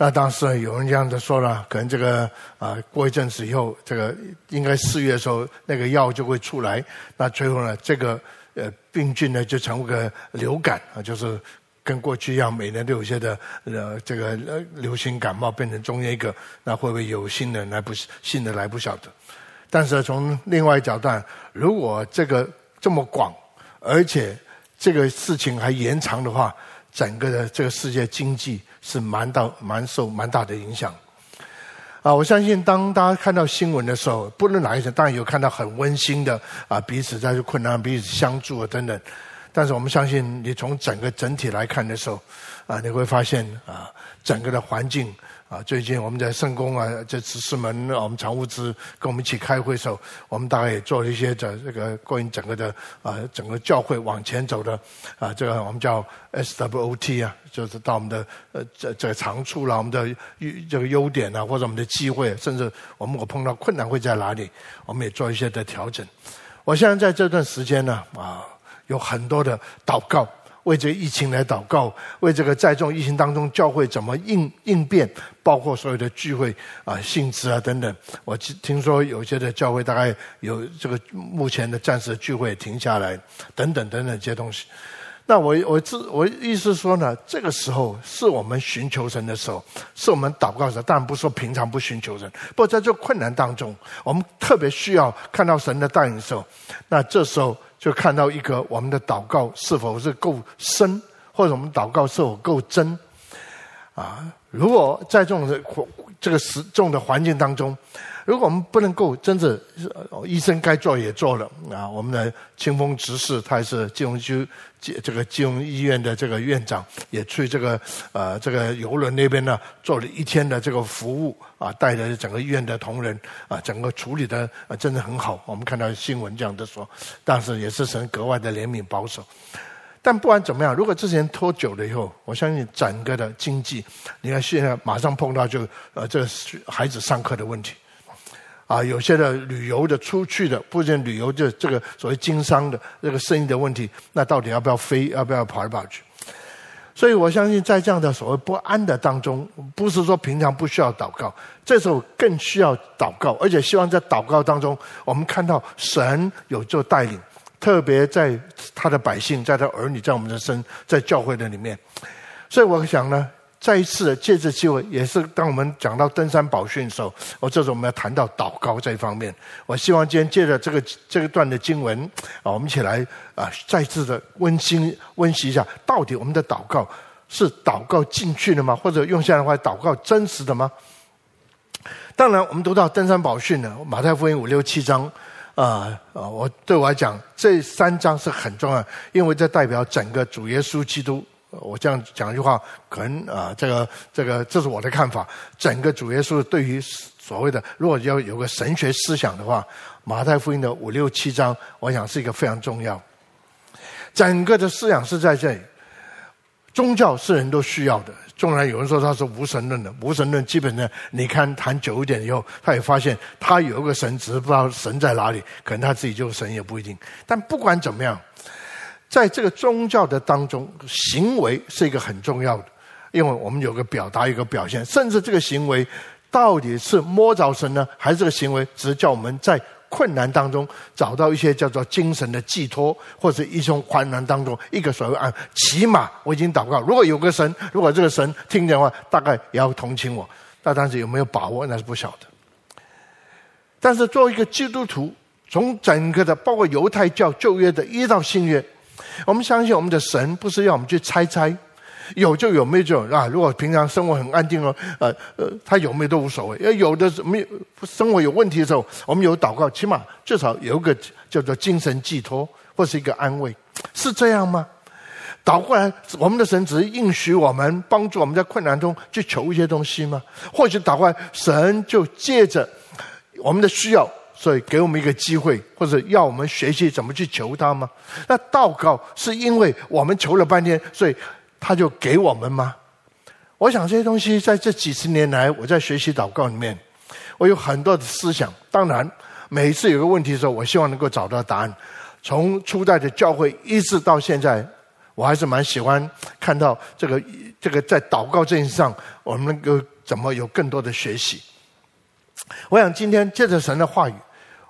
那当时有人这样子说了，可能这个啊、过一阵子以后，这个应该四月的时候，那个药就会出来。那最后呢，这个呃病菌呢就成为个流感啊，就是跟过去一样，每年都有些的呃这个呃流行感冒变成中间一个，那会不会有新的来不新的来不晓得？但是从另外一角度，如果这个这么广，而且这个事情还延长的话，整个的这个世界经济。是蛮大、蛮受蛮大的影响，啊！我相信当大家看到新闻的时候，不论哪一种，当然有看到很温馨的啊，彼此在困难、彼此相助啊等等。但是我们相信，你从整个整体来看的时候，啊，你会发现啊，整个的环境。啊，最近我们在圣公啊，这执事们，我们常务之跟我们一起开会的时候，我们大概也做了一些这这个关于整个的啊，整个教会往前走的啊，这个我们叫 SWOT 啊，就是到我们的呃这这长处啦，我们的优这个优点啊，或者我们的机会，甚至我们我碰到困难会在哪里，我们也做一些的调整。我现在在这段时间呢，啊，有很多的祷告。为这疫情来祷告，为这个在众疫情当中教会怎么应应变，包括所有的聚会啊、性质啊等等。我听说有些的教会大概有这个目前的暂时的聚会停下来，等等等等这些东西。那我我自我意思说呢，这个时候是我们寻求神的时候，是我们祷告的时候。当然不是说平常不寻求神，不过在这困难当中，我们特别需要看到神的带领的时候，那这时候。就看到一个我们的祷告是否是够深，或者我们祷告是否够真啊？如果在这种的这个时这种的环境当中，如果我们不能够真正医生该做也做了啊，我们的清风执事他也是金融区这个金融医院的这个院长，也去这个呃这个游轮那边呢做了一天的这个服务啊，带着整个医院的同仁啊，整个处理的啊真的很好。我们看到新闻这样的说，但是也是神格外的怜悯保守。但不管怎么样，如果之前拖久了以后，我相信整个的经济，你看现在马上碰到就呃这个孩子上课的问题。啊，有些的旅游的出去的，不仅旅游就这个所谓经商的这个生意的问题，那到底要不要飞，要不要跑来跑去？所以我相信，在这样的所谓不安的当中，不是说平常不需要祷告，这时候更需要祷告，而且希望在祷告当中，我们看到神有做带领，特别在他的百姓，在他儿女，在我们的身，在教会的里面。所以我想呢。再一次的借这机会，也是当我们讲到登山宝训的时候，我这时候我们要谈到祷告这一方面。我希望今天借着这个这个段的经文啊，我们一起来啊，再次的温馨温习一下，到底我们的祷告是祷告进去的吗？或者用现在的话，祷告真实的吗？当然，我们读到登山宝训呢，马太福音五六七章啊啊，我对我来讲，这三章是很重要，因为这代表整个主耶稣基督。我这样讲一句话，可能啊，这个这个，这是我的看法。整个主耶稣对于所谓的，如果要有个神学思想的话，马太福音的五六七章，我想是一个非常重要。整个的思想是在这里，宗教是人都需要的。纵然有人说他是无神论的，无神论基本上你看谈久一点以后，他也发现他有一个神，只是不知道神在哪里，可能他自己就是神也不一定。但不管怎么样。在这个宗教的当中，行为是一个很重要的，因为我们有个表达，一个表现，甚至这个行为到底是摸着神呢，还是这个行为只是叫我们在困难当中找到一些叫做精神的寄托，或者一种患难当中一个所谓啊，起码我已经祷告，如果有个神，如果这个神听见的话，大概也要同情我，那当时有没有把握，那是不晓得。但是作为一个基督徒，从整个的包括犹太教旧约的一到新约。我们相信我们的神不是要我们去猜猜，有就有，没有就有啊。如果平常生活很安定哦，呃呃，他有没有都无所谓。要有的没有生活有问题的时候，我们有祷告，起码至少有一个叫做精神寄托或是一个安慰，是这样吗？倒过来，我们的神只是应许我们，帮助我们在困难中去求一些东西吗？或许倒过来，神就借着我们的需要。所以给我们一个机会，或者要我们学习怎么去求他吗？那祷告是因为我们求了半天，所以他就给我们吗？我想这些东西在这几十年来，我在学习祷告里面，我有很多的思想。当然，每一次有个问题的时候，我希望能够找到答案。从初代的教会一直到现在，我还是蛮喜欢看到这个这个在祷告这件事上，我们能够怎么有更多的学习。我想今天借着神的话语，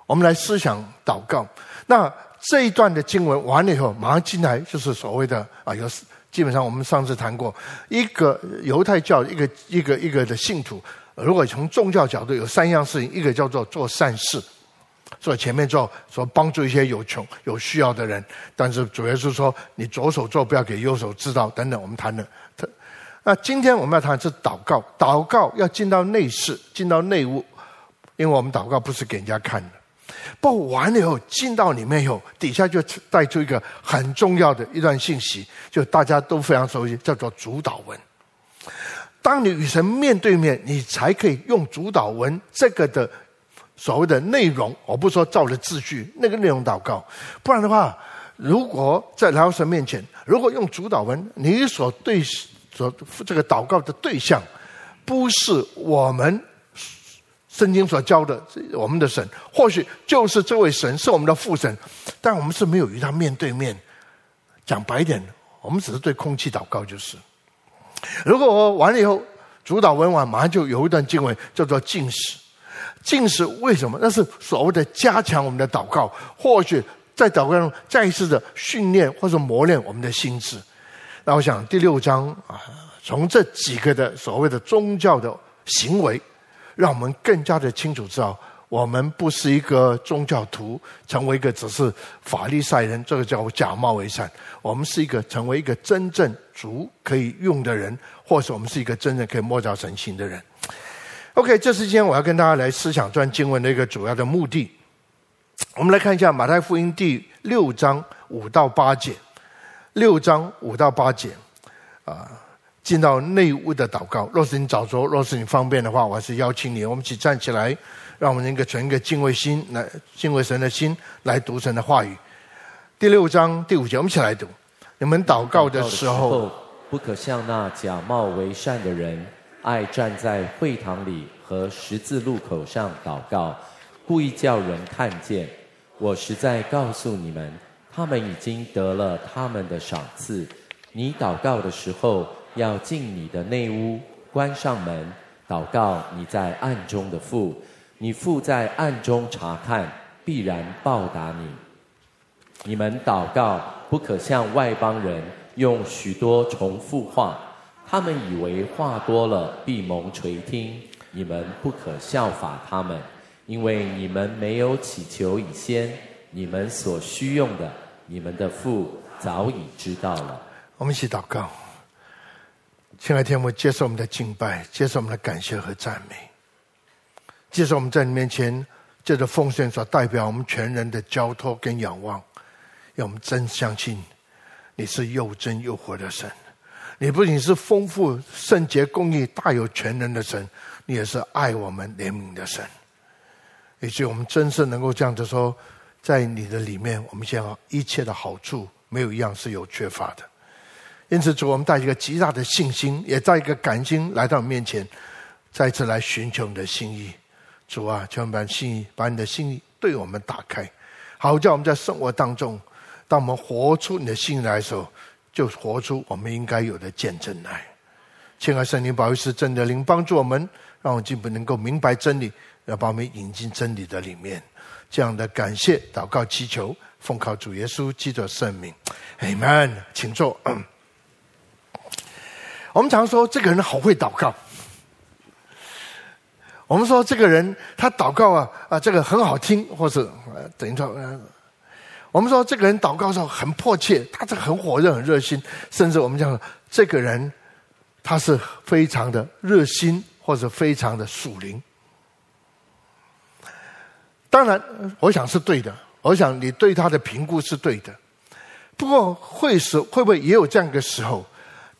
我们来思想祷告。那这一段的经文完了以后，马上进来就是所谓的啊，有基本上我们上次谈过，一个犹太教一个一个一个的信徒，如果从宗教角度有三样事情，一个叫做做善事。所以前面做说帮助一些有穷有需要的人，但是主要是说你左手做不要给右手知道等等，我们谈的。那今天我们要谈的是祷告，祷告要进到内室，进到内屋，因为我们祷告不是给人家看的。不过完了以后进到里面以后，底下就带出一个很重要的一段信息，就大家都非常熟悉，叫做主祷文。当你与神面对面，你才可以用主祷文这个的。所谓的内容，我不说照着字句那个内容祷告，不然的话，如果在来到神面前，如果用主祷文，你所对所这个祷告的对象，不是我们圣经所教的我们的神，或许就是这位神是我们的父神，但我们是没有与他面对面。讲白一点，我们只是对空气祷告就是。如果我完了以后，主祷文完，马上就有一段经文叫做禁食。禁食为什么？那是所谓的加强我们的祷告，或许在祷告中再一次的训练或者磨练我们的心智。那我想第六章啊，从这几个的所谓的宗教的行为，让我们更加的清楚知道，我们不是一个宗教徒，成为一个只是法利赛人，这个叫假冒为善。我们是一个成为一个真正足可以用的人，或是我们是一个真正可以摸着神心的人。OK，这是今天我要跟大家来思想这段经文的一个主要的目的。我们来看一下马太福音第六章五到八节，六章五到八节，啊，进到内屋的祷告。若是你早着，若是你方便的话，我还是邀请你，我们一起站起来，让我们一个存一个敬畏心来敬畏神的心来读神的话语。第六章第五节，我们一起来读：你们祷告的时候，不可像那假冒为善的人。爱站在会堂里和十字路口上祷告，故意叫人看见。我实在告诉你们，他们已经得了他们的赏赐。你祷告的时候，要进你的内屋，关上门，祷告你在暗中的父。你父在暗中查看，必然报答你。你们祷告，不可像外邦人用许多重复话。他们以为话多了必蒙垂听，你们不可效法他们，因为你们没有祈求以先，你们所需用的，你们的父早已知道了。我们一起祷告，亲爱的天父，接受我们的敬拜，接受我们的感谢和赞美，接受我们在你面前借着奉献所代表我们全人的交托跟仰望，让我们真相信你是又真又活的神。你不仅是丰富、圣洁、公义、大有全能的神，你也是爱我们、怜悯的神。以及我们真是能够这样子说，在你的里面，我们现在一切的好处没有一样是有缺乏的。因此，主，我们带一个极大的信心，也带一个感心来到你面前，再次来寻求你的心意。主啊，求你把心意、把你的心意对我们打开，好叫我们在生活当中，当我们活出你的心意来的时候。就活出我们应该有的见证来，亲爱圣灵保惠师真的灵帮助我们，让我们进步能够明白真理，要把我们引进真理的里面。这样的感谢祷告祈求，奉靠主耶稣基督的圣名，Amen。请坐。我们常说这个人好会祷告，我们说这个人他祷告啊啊，这个很好听，或是等于说。我们说这个人祷告时候很迫切，他这很火热、很热心，甚至我们讲这个人他是非常的热心，或者非常的属灵。当然，我想是对的。我想你对他的评估是对的。不过，会是会不会也有这样一个时候，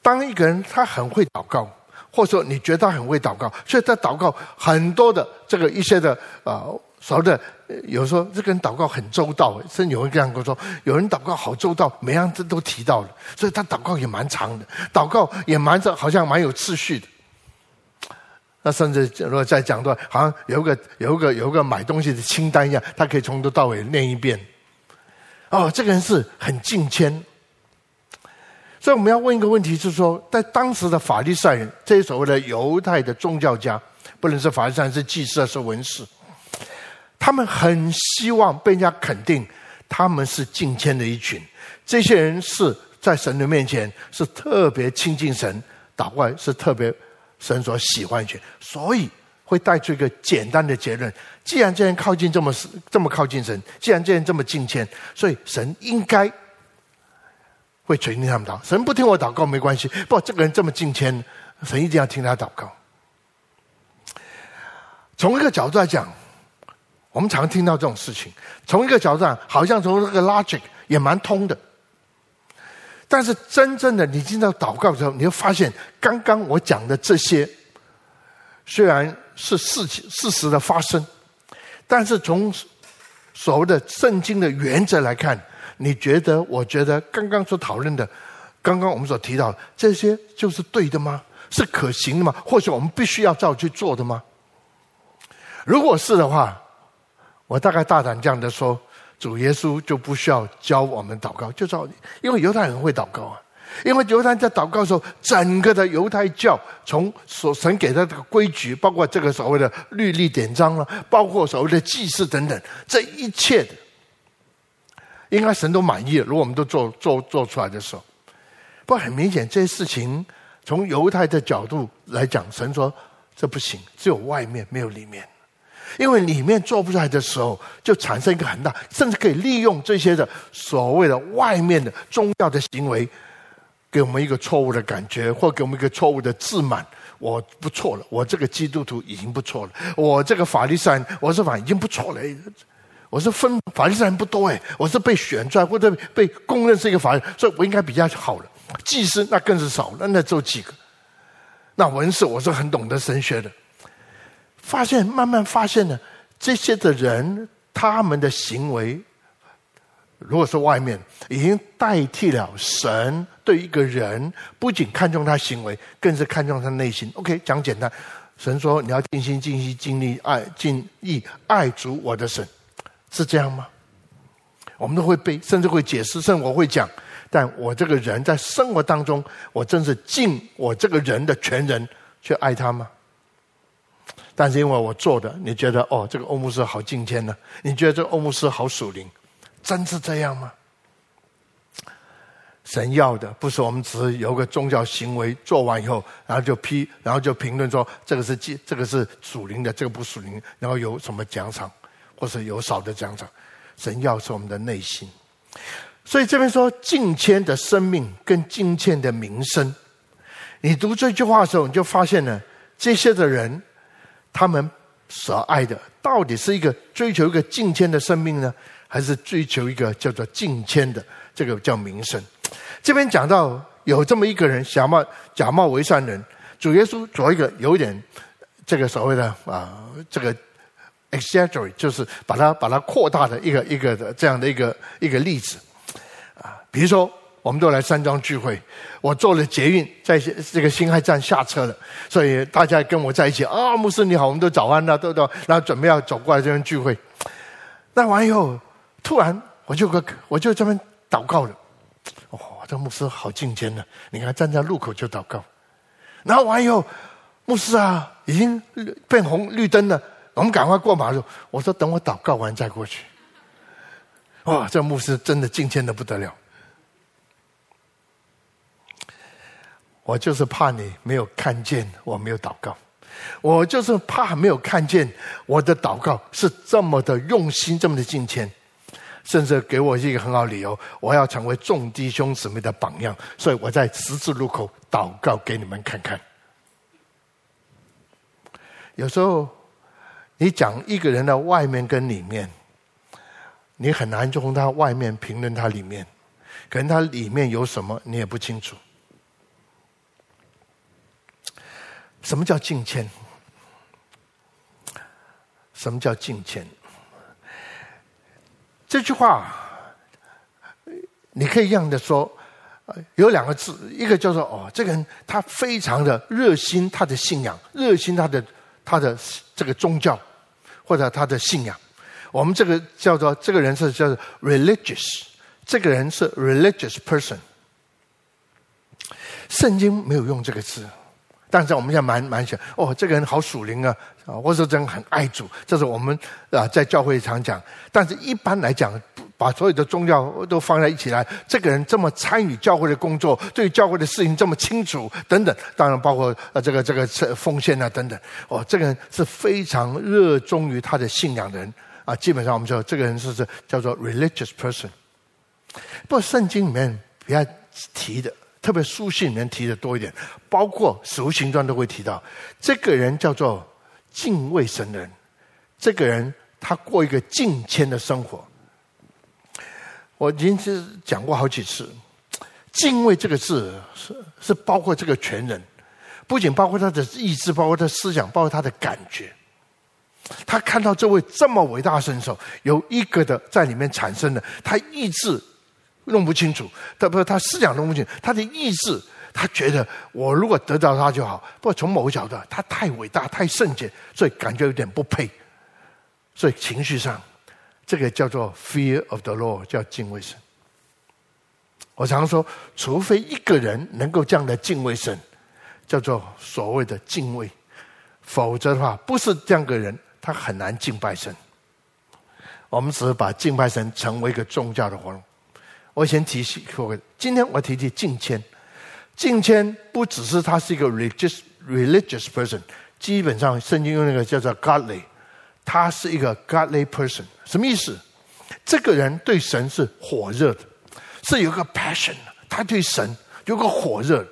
当一个人他很会祷告，或者说你觉得他很会祷告，所以他祷告很多的这个一些的啊。呃所谓的，有时候这个人祷告很周到，甚至有人这样跟我说：有人祷告好周到，每样子都提到了，所以他祷告也蛮长的，祷告也蛮着，好像蛮有秩序的。那甚至如果再讲的话，好像有个有个有个买东西的清单一样，他可以从头到尾念一遍。哦，这个人是很敬虔。所以我们要问一个问题，是说，在当时的法利赛人，这些所谓的犹太的宗教家，不能是法利赛人，是祭司，是文士，他们很希望被人家肯定，他们是敬虔的一群。这些人是在神的面前是特别亲近神，祷告是特别神所喜欢群，所以会带出一个简单的结论：既然这人靠近这么这么靠近神，既然这人这么敬虔，所以神应该。会垂听他们祷，神不听我祷告没关系。不，这个人这么敬虔，神一定要听他祷告。从一个角度来讲，我们常听到这种事情。从一个角度上，好像从这个 logic 也蛮通的。但是真正的你进到祷告的时候，你会发现，刚刚我讲的这些，虽然是事情事实的发生，但是从所谓的圣经的原则来看。你觉得？我觉得刚刚所讨论的，刚刚我们所提到的这些，就是对的吗？是可行的吗？或许我们必须要照去做的吗？如果是的话，我大概大胆这样的说，主耶稣就不需要教我们祷告，就照，因为犹太人会祷告啊。因为犹太在祷告的时候，整个的犹太教从所神给的这个规矩，包括这个所谓的律例典章了，包括所谓的祭祀等等，这一切的。应该神都满意了。如果我们都做做做出来的时候，不过很明显，这些事情从犹太的角度来讲，神说这不行，只有外面没有里面，因为里面做不出来的时候，就产生一个很大，甚至可以利用这些的所谓的外面的宗教的行为，给我们一个错误的感觉，或给我们一个错误的自满。我不错了，我这个基督徒已经不错了，我这个法利赛人，我是法已经不错了。我是分法利赛人不多哎，我是被选出来或者被公认是一个法利赛人，所以我应该比较好了。祭司那更是少了，那只有几个。那文士我是很懂得神学的，发现慢慢发现呢，这些的人他们的行为，如果是外面已经代替了神对一个人，不仅看重他行为，更是看重他内心。OK，讲简单，神说你要尽心尽心尽力爱尽意爱主我的神。是这样吗？我们都会背，甚至会解释，甚至我会讲。但我这个人在生活当中，我真是尽我这个人的全人去爱他吗？但是因为我做的，你觉得哦，这个欧姆斯好敬虔呢？你觉得这个欧姆斯好属灵？真是这样吗？神要的不是我们只是有个宗教行为做完以后，然后就批，然后就评论说这个是祭，这个是属灵的，这个不属灵，然后有什么奖赏？或是有少的奖赏，神要是我们的内心。所以这边说敬虔的生命跟敬虔的名声，你读这句话的时候，你就发现了这些的人，他们所爱的到底是一个追求一个敬虔的生命呢，还是追求一个叫做敬虔的这个叫名声？这边讲到有这么一个人，假冒假冒为善人，主耶稣做一个有点这个所谓的啊这个。Exaggerate 就是把它把它扩大的一个一个的这样的一个一个例子。啊，比如说我们都来山庄聚会，我坐了捷运在这个辛亥站下车了，所以大家跟我在一起啊，牧师你好，我们都早安了，都都，然后准备要走过来这边聚会，那完以后，突然我就个我就这边祷告了，哦，这牧师好敬虔的，你看站在路口就祷告，然后完以后，牧师啊，已经变红绿灯了。我们赶快过马路。我说：“等我祷告完再过去。”哇，这牧师真的敬虔的不得了。我就是怕你没有看见我没有祷告，我就是怕没有看见我的祷告是这么的用心，这么的敬虔，甚至给我一个很好理由，我要成为众弟兄姊妹的榜样，所以我在十字路口祷告给你们看看。有时候。你讲一个人的外面跟里面，你很难从他外面评论他里面，可能他里面有什么你也不清楚。什么叫敬谦？什么叫敬谦？这句话你可以这样的说，有两个字，一个叫做哦，这个人他非常的热心，他的信仰，热心他的他的这个宗教。或者他的信仰，我们这个叫做这个人是叫做 religious，这个人是 religious person。圣经没有用这个字，但是我们现在蛮蛮想，哦，这个人好属灵啊，啊，或者真很爱主，这是我们啊在教会常讲。但是一般来讲，把所有的宗教都放在一起来，这个人这么参与教会的工作，对教会的事情这么清楚，等等，当然包括呃这个这个奉献啊等等。哦，这个人是非常热衷于他的信仰的人啊。基本上我们说这个人是是叫做 religious person。不过圣经里面比较提的。特别书信里面提的多一点，包括使徒行传都会提到，这个人叫做敬畏神的人。这个人他过一个敬虔的生活。我已经是讲过好几次，敬畏这个字是是包括这个全人，不仅包括他的意志，包括他思想，包括他的感觉。他看到这位这么伟大的神手，有一个的在里面产生的，他意志。弄不清楚，他不是他思想弄不清，他的意志，他觉得我如果得到他就好。不过从某个角度，他太伟大、太圣洁，所以感觉有点不配。所以情绪上，这个叫做 fear of the Lord，叫敬畏神。我常说，除非一个人能够这样的敬畏神，叫做所谓的敬畏，否则的话，不是这样个人，他很难敬拜神。我们只是把敬拜神成为一个宗教的活动。我先提醒各位，今天我提提敬谦。敬谦不只是他是一个 religious religious person，基本上圣经用那个叫做 godly，他是一个 godly person，什么意思？这个人对神是火热的，是有个 passion，他对神有个火热，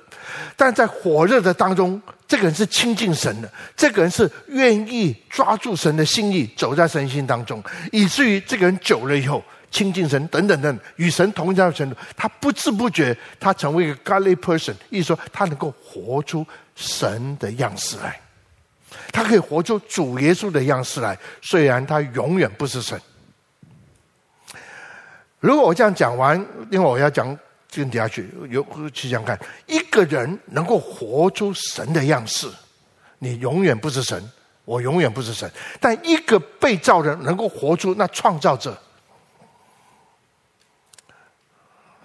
但在火热的当中，这个人是亲近神的，这个人是愿意抓住神的心意，走在神心当中，以至于这个人久了以后。亲近神等等等，与神同在的程度，他不知不觉，他成为一个 godly person，意思说他能够活出神的样式来，他可以活出主耶稣的样式来，虽然他永远不是神。如果我这样讲完，因为我要讲跟底下去，有去想看，一个人能够活出神的样式，你永远不是神，我永远不是神。但一个被造人能够活出那创造者。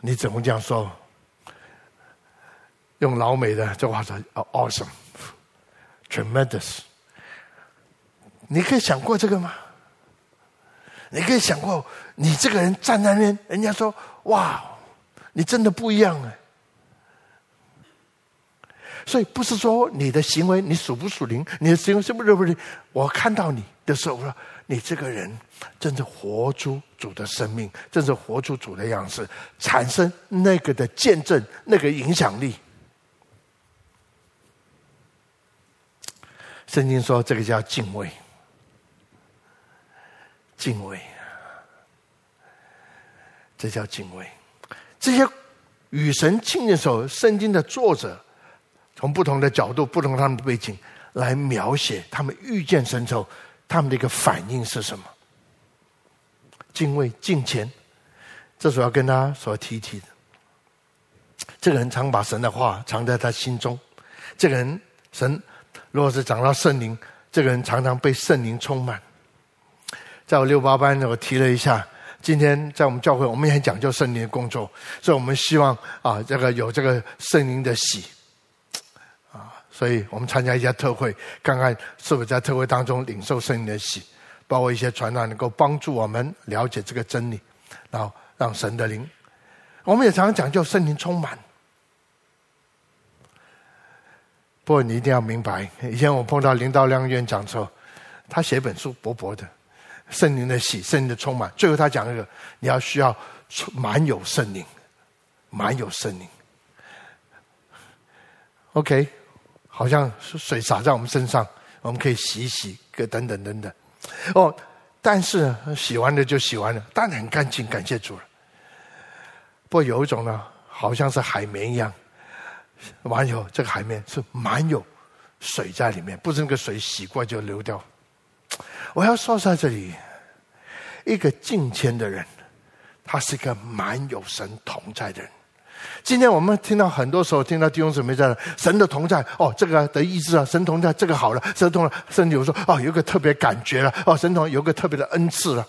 你怎么这样说？用老美的这话说：“awesome，tremendous。”你可以想过这个吗？你可以想过，你这个人站在那边，人家说：“哇，你真的不一样哎！”所以不是说你的行为你属不属灵，你的行为是不是不是？我看到你的时候，我说。你这个人真是活出主的生命，真是活出主的样式，产生那个的见证，那个影响力。圣经说这个叫敬畏，敬畏，这叫敬畏。这些与神亲近的时候，圣经的作者从不同的角度、不同他们的背景来描写他们遇见神之后。他们的一个反应是什么？敬畏、敬虔，这是我要跟他所提提的。这个人常把神的话藏在他心中。这个人，神如果是讲到圣灵，这个人常常被圣灵充满。在我六八班，我提了一下。今天在我们教会，我们也很讲究圣灵的工作，所以我们希望啊，这个有这个圣灵的喜。啊所以我们参加一些特会，看看是否在特会当中领受圣灵的喜，包括一些传道能够帮助我们了解这个真理，然后让神的灵。我们也常常讲究圣灵充满。不过你一定要明白，以前我碰到林道亮院长说，他写本书薄薄的，圣灵的喜，圣灵的充满，最后他讲一个，你要需要满有圣灵，满有圣灵。OK。好像是水洒在我们身上，我们可以洗洗，个等等等等。哦，但是洗完了就洗完了，当然很干净，感谢主了。不过有一种呢，好像是海绵一样，完以后这个海绵是满有水在里面，不是那个水洗过就流掉。我要说在这里，一个敬虔的人，他是一个满有神同在的人。今天我们听到很多时候听到弟兄姊妹在神的同在哦，这个的意志啊，神同在，这个好了，神同了，甚至有说哦，有个特别感觉了哦，神同有个特别的恩赐了，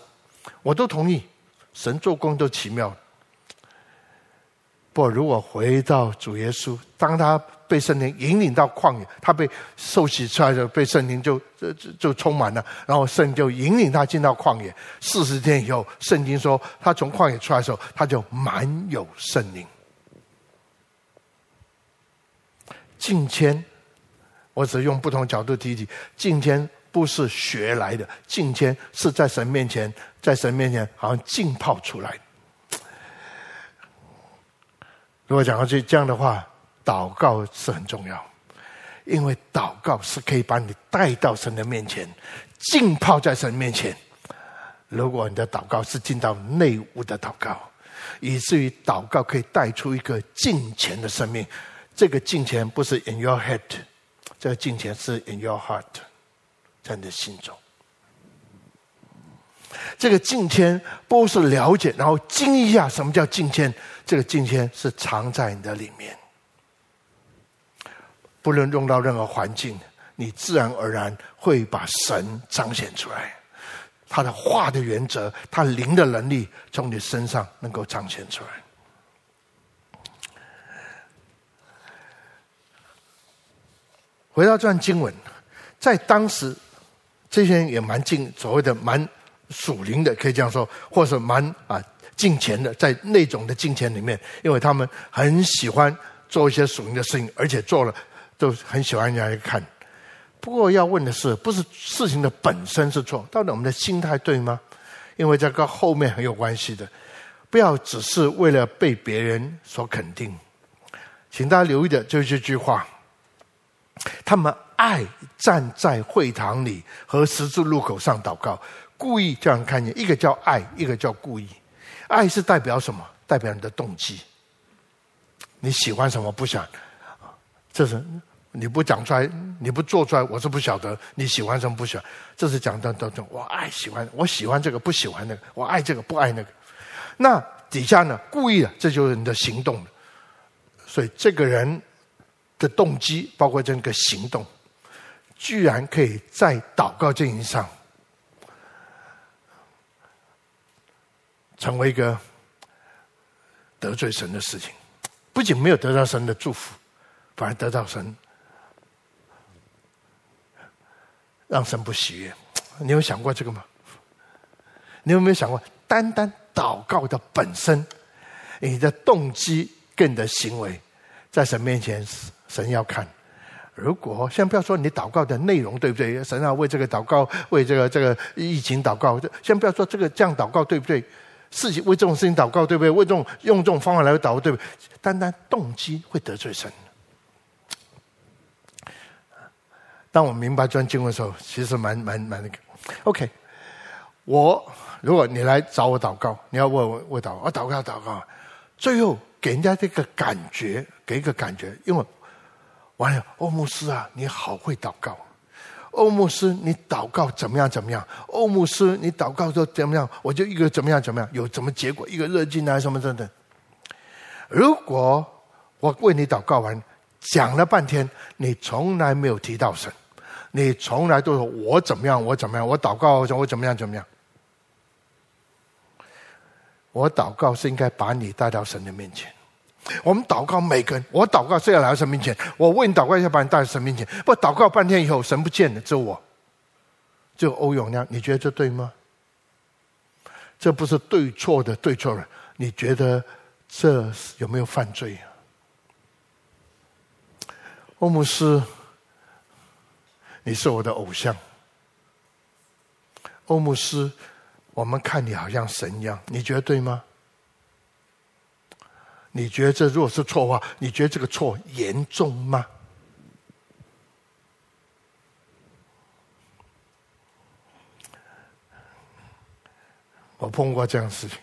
我都同意，神做工都奇妙。不，如果回到主耶稣，当他被圣灵引领到旷野，他被受洗出来的时候，被圣灵就就就充满了，然后圣就引领他进到旷野。四十天以后，圣经说他从旷野出来的时候，他就满有圣灵。敬谦，我只用不同角度提起，敬谦不是学来的，敬谦是在神面前，在神面前好像浸泡出来。如果讲到这这样的话，祷告是很重要，因为祷告是可以把你带到神的面前，浸泡在神面前。如果你的祷告是进到内屋的祷告，以至于祷告可以带出一个敬虔的生命，这个敬虔不是 in your head，这个敬虔是 in your heart，在你的心中。这个敬虔不是了解，然后惊一下什么叫敬虔。这个敬虔是藏在你的里面，不论用到任何环境，你自然而然会把神彰显出来。他的话的原则，他灵的能力，从你身上能够彰显出来。回到这段经文，在当时，这些人也蛮敬，所谓的蛮属灵的，可以这样说，或者蛮啊。敬虔的，在那种的敬虔里面，因为他们很喜欢做一些属灵的事情，而且做了都很喜欢人家看。不过要问的是，不是事情的本身是错，到底我们的心态对吗？因为这个后面很有关系的，不要只是为了被别人所肯定。请大家留意的就是这句话：他们爱站在会堂里和十字路口上祷告，故意这样看见，一个叫爱，一个叫故意。爱是代表什么？代表你的动机。你喜欢什么？不想，这是你不讲出来，你不做出来，我是不晓得你喜欢什么，不喜欢。这是讲的当中，我爱喜欢，我喜欢这个，不喜欢那个，我爱这个，不爱那个。那底下呢？故意的，这就是你的行动。所以这个人的动机，包括这个行动，居然可以在祷告经营上。成为一个得罪神的事情，不仅没有得到神的祝福，反而得到神让神不喜悦。你有想过这个吗？你有没有想过，单单祷告的本身，你的动机跟你的行为，在神面前，神要看。如果先不要说你祷告的内容对不对，神要为这个祷告，为这个这个疫情祷告，先不要说这个这样祷告对不对？事情为这种事情祷告，对不对？为这种用这种方法来祷告，对不对？单单动机会得罪神。当我明白这段经文的时候，其实蛮蛮蛮那个。OK，我如果你来找我祷告，你要问我我祷告，我祷告祷告，最后给人家这个感觉，给一个感觉，因为完了，欧牧师啊，你好会祷告。欧牧师，你祷告怎么样？怎么样？欧牧师，你祷告说怎么样？我就一个怎么样？怎么样？有什么结果？一个热劲啊，什么等等。如果我为你祷告完，讲了半天，你从来没有提到神，你从来都说我怎么样？我怎么样？我祷告我怎么样？怎么样？我祷告是应该把你带到神的面前。我们祷告每个人，我祷告是要来到神面前。我为你祷告，要把你带到神面前。不祷告半天以后，神不见了，只有我，只有欧永亮。你觉得这对吗？这不是对错的对错了。你觉得这有没有犯罪啊？欧姆斯，你是我的偶像。欧姆斯，我们看你好像神一样，你觉得对吗？你觉得这如果是错话，你觉得这个错严重吗？我碰过这样的事情，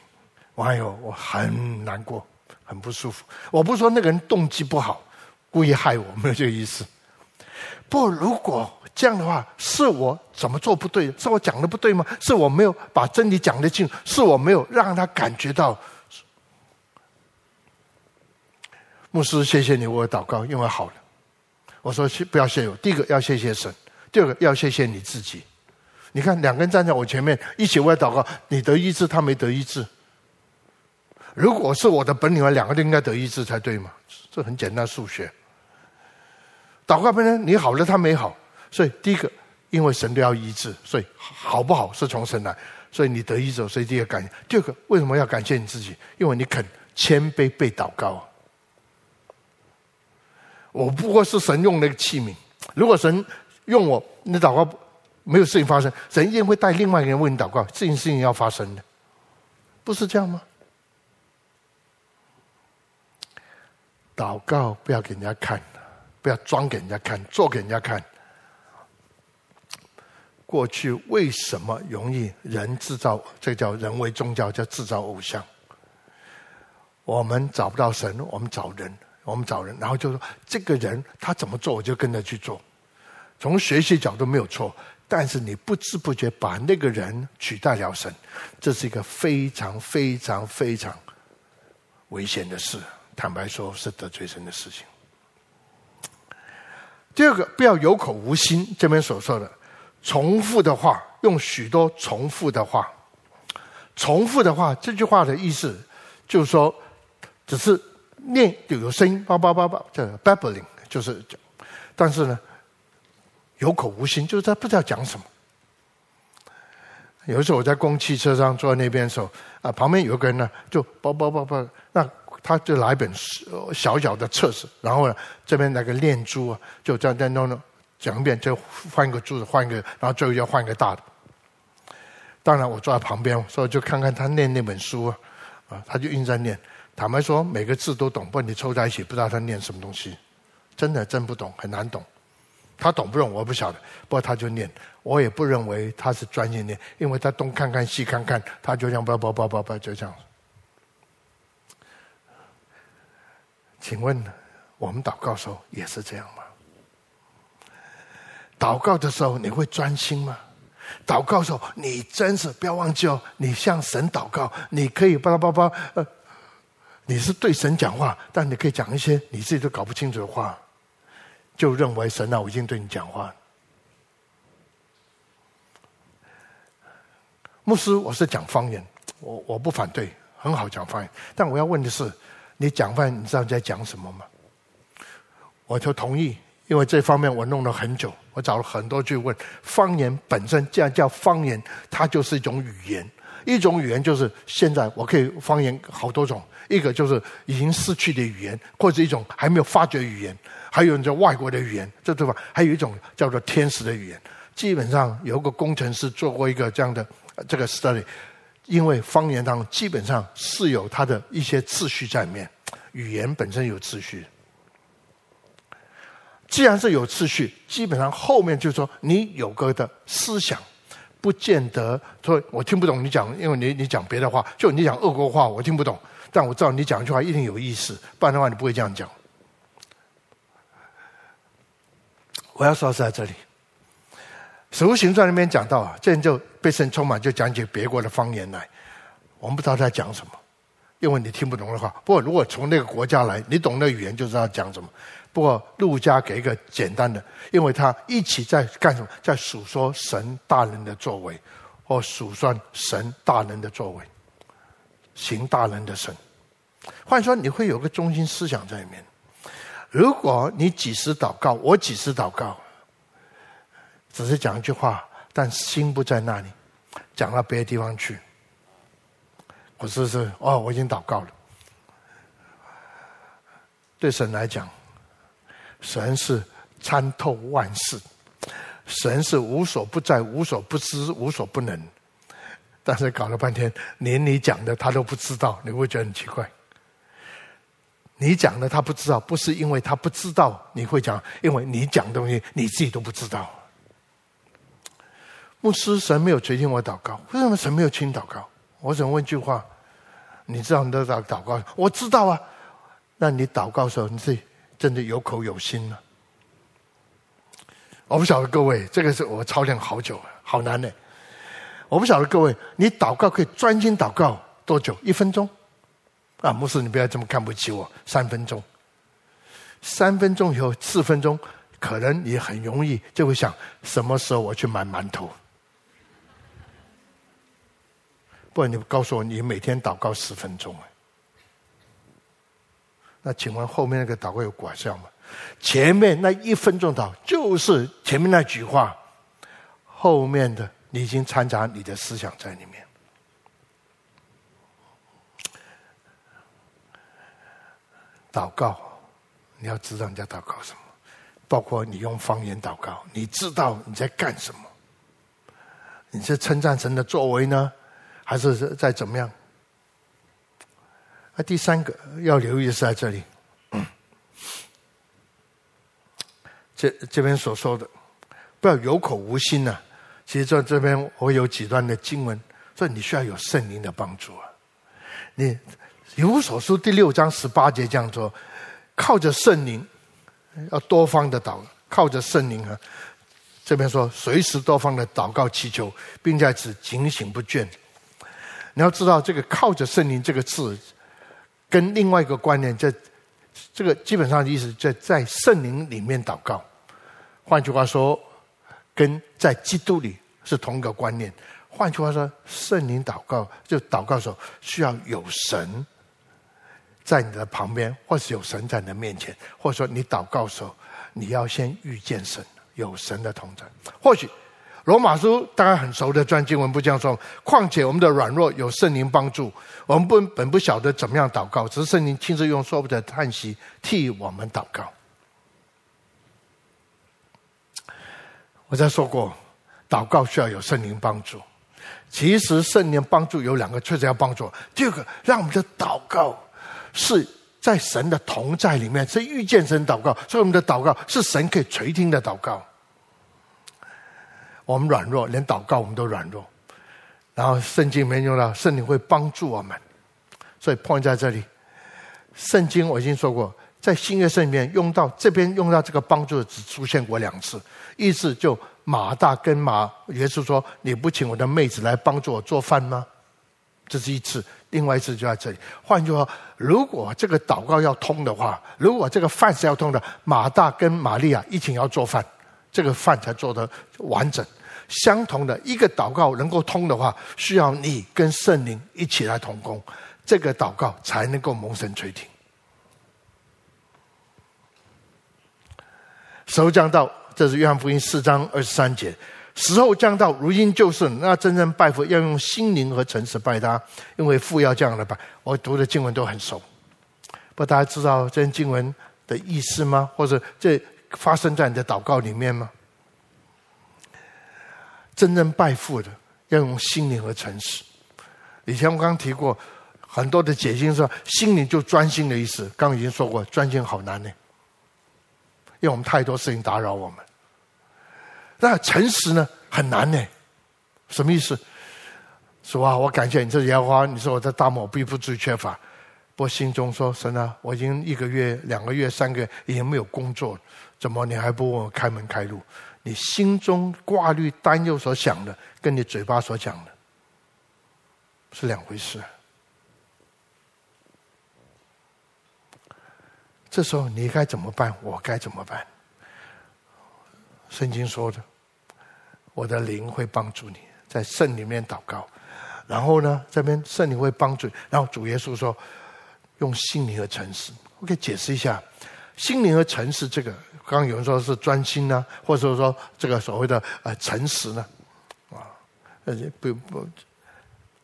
我还有我很难过，很不舒服。我不是说那个人动机不好，故意害我，没有这个意思。不，如果这样的话，是我怎么做不对？是我讲的不对吗？是我没有把真理讲得清？是我没有让他感觉到？牧师，谢谢你为我祷告，因为好了。我说不要谢我，第一个要谢谢神，第二个要谢谢你自己。你看，两个人站在我前面一起为祷告，你得医治，他没得医治。如果是我的本领，两个都应该得医治才对嘛？这很简单数学。祷告本身你好了，他没好，所以第一个，因为神都要医治，所以好不好是从神来，所以你得医治，所以第一个感谢。第二个，为什么要感谢你自己？因为你肯谦卑被祷告。我不过是神用那个器皿，如果神用我，你祷告没有事情发生，神一定会带另外一个人为你祷告，这件事情要发生的，不是这样吗？祷告不要给人家看，不要装给人家看，做给人家看。过去为什么容易人制造？这叫人为宗教，叫制造偶像。我们找不到神，我们找人，我们找人，然后就说这个人他怎么做，我就跟着去做。从学习角度没有错，但是你不知不觉把那个人取代了神，这是一个非常非常非常危险的事。坦白说，是得罪神的事情。第二个，不要有口无心。这边所说的重复的话，用许多重复的话，重复的话，这句话的意思就是说，只是念就有声音，叭叭叭叭，叫 babbling，就是讲。但是呢，有口无心，就是他不知道讲什么。有一次我在公汽车上坐在那边的时候，啊，旁边有个人呢，就叭叭叭叭，那。他就拿一本小小的册子，然后呢，这边那个念珠啊，就这样在弄弄，讲一遍就换一个珠子，换一个，然后最后要换一个大的。当然我坐在旁边，所以就看看他念那本书啊，啊，他就一直在念。坦白说，每个字都懂，不你凑在一起不知道他念什么东西，真的真不懂，很难懂。他懂不懂我不晓得，不过他就念，我也不认为他是专业念，因为他东看看西看看，他就这样叭叭叭叭叭就这样。请问，我们祷告的时候也是这样吗？祷告的时候你会专心吗？祷告的时候你真是不要忘记哦，你向神祷告，你可以巴拉巴拉，呃，你是对神讲话，但你可以讲一些你自己都搞不清楚的话，就认为神啊，我已经对你讲话。牧师，我是讲方言，我我不反对，很好讲方言，但我要问的是。你讲话，你知道你在讲什么吗？我就同意，因为这方面我弄了很久，我找了很多去问。方言本身既然叫方言，它就是一种语言。一种语言就是现在我可以方言好多种，一个就是已经失去的语言，或者一种还没有发掘语言，还有一种外国的语言，这对吧？还有一种叫做天使的语言。基本上有个工程师做过一个这样的这个 study。因为方言当中基本上是有它的一些秩序在里面，语言本身有秩序。既然是有秩序，基本上后面就是说你有个的思想，不见得说我听不懂你讲，因为你你讲别的话，就你讲俄国话我听不懂，但我知道你讲一句话一定有意思，不然的话你不会这样讲。我要说是在这里。《使徒行传》里面讲到啊，这人就被神充满，就讲起别国的方言来。我们不知道他在讲什么，因为你听不懂的话。不过如果从那个国家来，你懂那语言就知道讲什么。不过路加给一个简单的，因为他一起在干什么，在数说神大人的作为，或数算神大人的作为，行大人的神。换说，你会有个中心思想在里面。如果你几时祷告，我几时祷告。只是讲一句话，但心不在那里，讲到别的地方去。我是是哦，我已经祷告了。对神来讲，神是参透万事，神是无所不在、无所不知、无所不能。但是搞了半天，连你讲的他都不知道，你会觉得很奇怪。你讲的他不知道，不是因为他不知道你会讲，因为你讲的东西你自己都不知道。牧师，神没有垂听我祷告，为什么神没有听祷告？我想问句话：你知道你的祷祷告？我知道啊。那你祷告的时候，你是真的有口有心吗？我不晓得各位，这个是我操练好久，好难呢。我不晓得各位，你祷告可以专心祷告多久？一分钟？啊，牧师，你不要这么看不起我。三分钟，三分钟以后，四分钟，可能你很容易就会想，什么时候我去买馒头？不然你告诉我，你每天祷告十分钟？那请问后面那个祷告有果效吗？前面那一分钟祷就是前面那句话，后面的你已经掺杂你的思想在里面。祷告，你要知道你在祷告什么，包括你用方言祷告，你知道你在干什么？你是称赞神的作为呢，还是在怎么样？那第三个要留意是在这里，这这边所说的，不要有口无心呢、啊。其实在这边我有几段的经文，说你需要有圣灵的帮助啊，你。以弗所书第六章十八节这样说：靠着圣灵，要多方的祷，靠着圣灵啊。这边说随时多方的祷告祈求，并在此警醒不倦。你要知道，这个靠着圣灵这个字，跟另外一个观念，在这个基本上的意思在在圣灵里面祷告。换句话说，跟在基督里是同一个观念。换句话说，圣灵祷告就祷告的时候需要有神。在你的旁边，或是有神在你的面前，或者说你祷告的时候，你要先遇见神，有神的同在。或许罗马书大家很熟的专经文不这样说。况且我们的软弱有圣灵帮助，我们不本不晓得怎么样祷告，只是圣灵亲自用说不得叹息替我们祷告。我再说过，祷告需要有圣灵帮助。其实圣灵帮助有两个，确实要帮助。第二个，让我们的祷告。是在神的同在里面，是遇见神祷告，所以我们的祷告是神可以垂听的祷告。我们软弱，连祷告我们都软弱，然后圣经没用到圣灵会帮助我们，所以 point 在这里。圣经我已经说过，在新约圣经里面用到这边用到这个帮助的只出现过两次，一次就马大跟马耶稣说：“你不请我的妹子来帮助我做饭吗？”这是一次。另外一次就在这里。换句话说，如果这个祷告要通的话，如果这个饭是要通的，马大跟玛利亚一起要做饭，这个饭才做得完整。相同的一个祷告能够通的话，需要你跟圣灵一起来同工，这个祷告才能够蒙神垂听。时候将到，这是约翰福音四章二十三节。时候将到，如今就是那真正拜父要用心灵和诚实拜他，因为父要这样的拜。我读的经文都很熟，不，大家知道这经文的意思吗？或者这发生在你的祷告里面吗？真正拜父的要用心灵和诚实。以前我刚提过很多的解经说，心灵就专心的意思。刚已经说过，专心好难呢，因为我们太多事情打扰我们。那诚实呢？很难呢。什么意思？主啊，我感谢你这耶和华，你说我在大漠必不至于缺乏。不心中说神啊，我已经一个月、两个月、三个月已经没有工作了，怎么你还不为我开门开路？你心中挂虑担忧所想的，跟你嘴巴所讲的是两回事。这时候你该怎么办？我该怎么办？圣经说的。我的灵会帮助你，在圣里面祷告，然后呢，这边圣灵会帮助。然后主耶稣说，用心灵和诚实。我可以解释一下，心灵和诚实这个，刚有人说是专心呢，或者说这个所谓的呃诚实呢，啊，呃不不，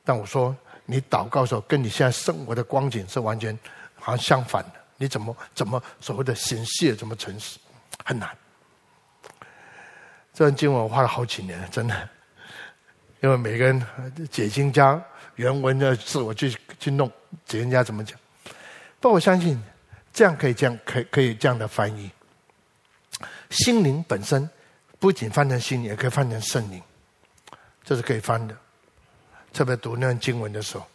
但我说你祷告的时候，跟你现在生活的光景是完全好像相反的。你怎么怎么所谓的行事，怎么诚实，很难。这段经文我花了好几年，真的，因为每个人解经家原文的字，我去去弄解经家怎么讲。但我相信这样可以这样可以可以这样的翻译。心灵本身不仅翻成心灵，也可以翻成圣灵，这是可以翻的。特别读那段经文的时候，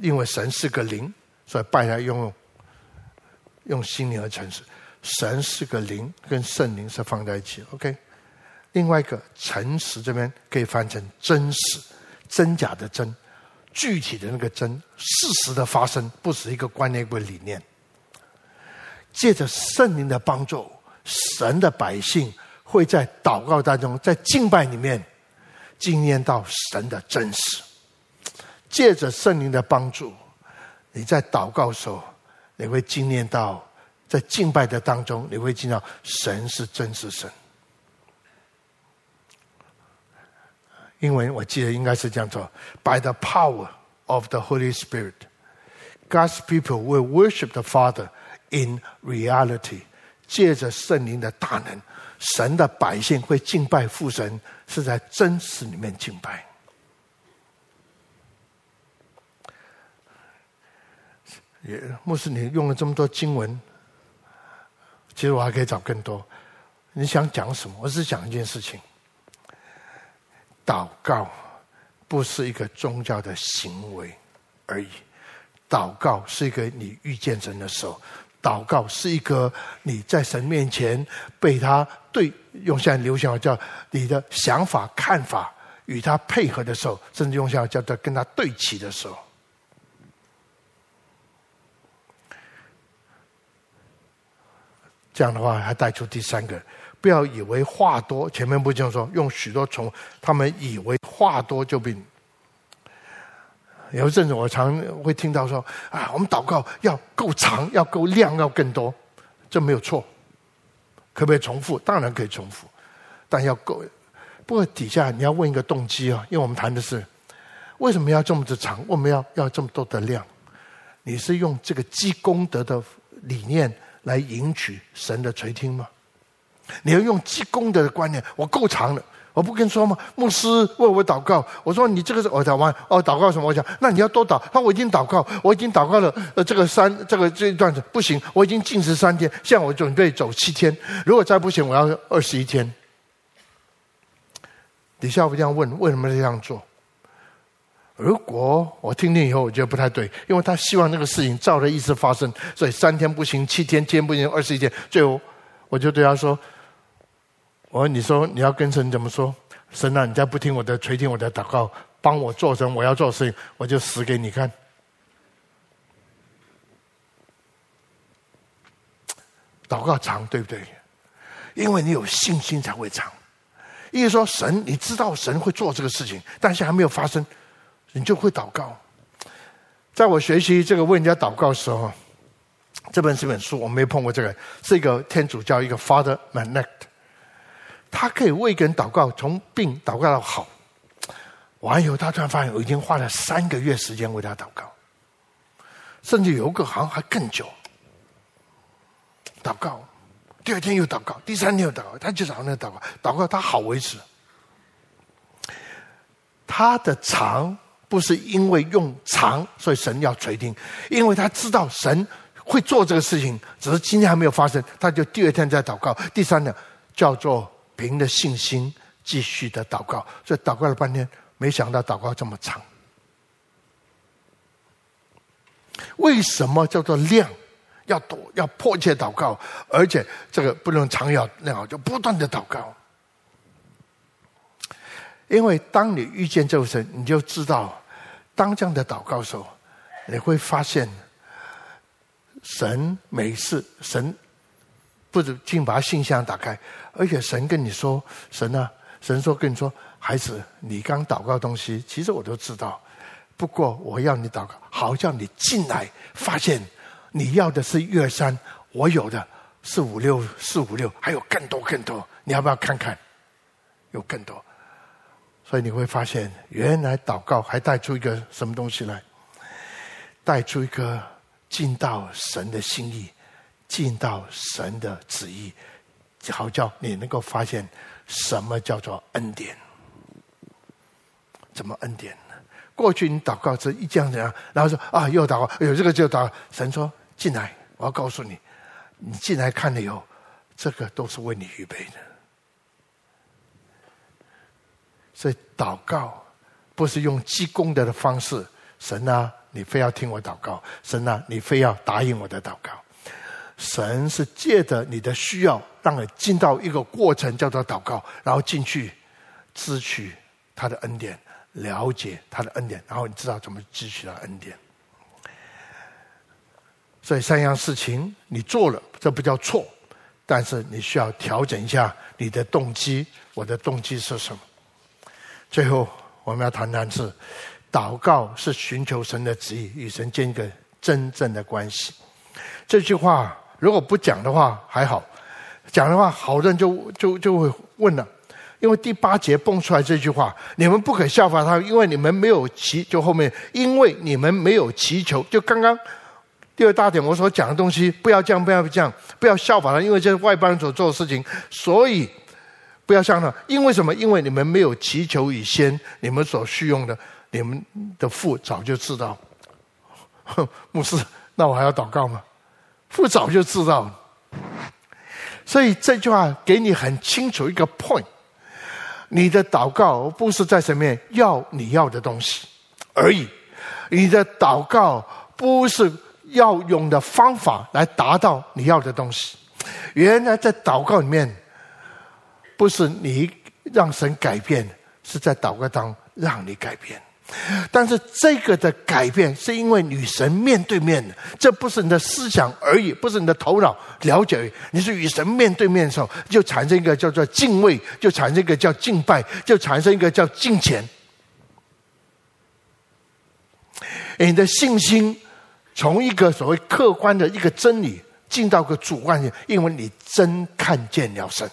因为神是个灵，所以拜他用用心灵和诚实。神是个灵，跟圣灵是放在一起。OK，另外一个诚实这边可以翻成真实，真假的真，具体的那个真，事实的发生，不是一个观念，一个理念。借着圣灵的帮助，神的百姓会在祷告当中，在敬拜里面，经验到神的真实。借着圣灵的帮助，你在祷告的时候，你会经验到，在敬拜的当中，你会经历到神是真实神。英文我记得应该是这样做：By the power of the Holy Spirit, God's people will worship the Father in reality。借着圣灵的大能，神的百姓会敬拜父神，是在真实里面敬拜。也，牧师，你用了这么多经文，其实我还可以找更多。你想讲什么？我只讲一件事情。祷告不是一个宗教的行为而已，祷告是一个你遇见神的时候，祷告是一个你在神面前被他对用现在流行话叫你的想法看法与他配合的时候，甚至用现在叫做跟他对齐的时候，这样的话还带出第三个。不要以为话多，前面不这样说，用许多重，他们以为话多就比。有一阵子我常会听到说啊，我们祷告要够长，要够量，要更多，这没有错。可不可以重复？当然可以重复，但要够。不过底下你要问一个动机啊，因为我们谈的是为什么要这么的长，为什么要要这么多的量？你是用这个积功德的理念来迎取神的垂听吗？你要用积功德的观念，我够长了，我不跟你说吗？牧师为我祷告，我说你这个是我祷完哦，祷告什么？我讲那你要多祷。他说我已经祷告，我已经祷告了。呃，这个三这个这一段子不行，我已经禁食三天，现在我准备走七天。如果再不行，我要二十一天。底下我这样问，为什么这样做？如果我听听以后，我觉得不太对，因为他希望那个事情照着意思发生，所以三天不行，七天，七天不行，二十一天，最后我就对他说。我说：“你说你要跟神怎么说？神啊，你再不听我的垂听我的祷告，帮我做成我要做的事情，我就死给你看。祷告长对不对？因为你有信心才会长。意思说，神你知道神会做这个事情，但是还没有发生，你就会祷告。在我学习这个为人家祷告的时候，这本是本书，我没碰过这个，是一个天主教一个 Father Manette。他可以为一个人祷告，从病祷告到好，完以后他突然发现，我已经花了三个月时间为他祷告，甚至有一个好像还更久。祷告，第二天又祷告，第三天又祷告，他就找那个祷告，祷告他好为止。他的长不是因为用长，所以神要垂听，因为他知道神会做这个事情，只是今天还没有发生，他就第二天再祷告，第三天叫做。凭着信心继续的祷告，所以祷告了半天，没想到祷告这么长。为什么叫做量？要多，要迫切祷告，而且这个不能长要那样，就不断的祷告。因为当你遇见这位神，你就知道，当这样的祷告时候，你会发现，神每次神。不止尽把信箱打开，而且神跟你说：“神啊，神说跟你说，孩子，你刚祷告东西，其实我都知道。不过我要你祷告，好像你进来发现你要的是一二三，我有的是五六四五六，还有更多更多。你要不要看看？有更多。所以你会发现，原来祷告还带出一个什么东西来？带出一个进到神的心意。”进到神的旨意，好叫你能够发现什么叫做恩典。怎么恩典呢？过去你祷告是一这样这样，然后说啊又祷告，有这个就祷告。神说进来，我要告诉你，你进来看了以后，这个都是为你预备的。所以祷告不是用积功德的方式，神啊，你非要听我祷告，神啊，你非要答应我的祷告。神是借着你的需要，让你进到一个过程，叫做祷告，然后进去支取他的恩典，了解他的恩典，然后你知道怎么支取他的恩典。所以三样事情你做了，这不叫错，但是你需要调整一下你的动机。我的动机是什么？最后我们要谈谈是，祷告是寻求神的旨意，与神建一个真正的关系。这句话如果不讲的话还好，讲的话，好多人就就就会问了。因为第八节蹦出来这句话，你们不可效法他，因为你们没有祈，就后面，因为你们没有祈求，就刚刚第二大点我所讲的东西，不要这样，不要这样，不要效法他，因为这是外邦人所做的事情，所以不要像他。因为什么？因为你们没有祈求以先，你们所需用的，你们的父早就知道。哼 牧师，那我还要祷告吗？父早就知道。所以这句话给你很清楚一个 point。你的祷告不是在上面要你要的东西而已，你的祷告不是要用的方法来达到你要的东西。原来在祷告里面，不是你让神改变，是在祷告当中让你改变。但是这个的改变是因为与神面对面的，这不是你的思想而已，不是你的头脑了解。你是与神面对面的时候，就产生一个叫做敬畏，就产生一个叫敬拜，就产生一个叫敬虔。你的信心从一个所谓客观的一个真理，进到个主观性，因为你真看见了神。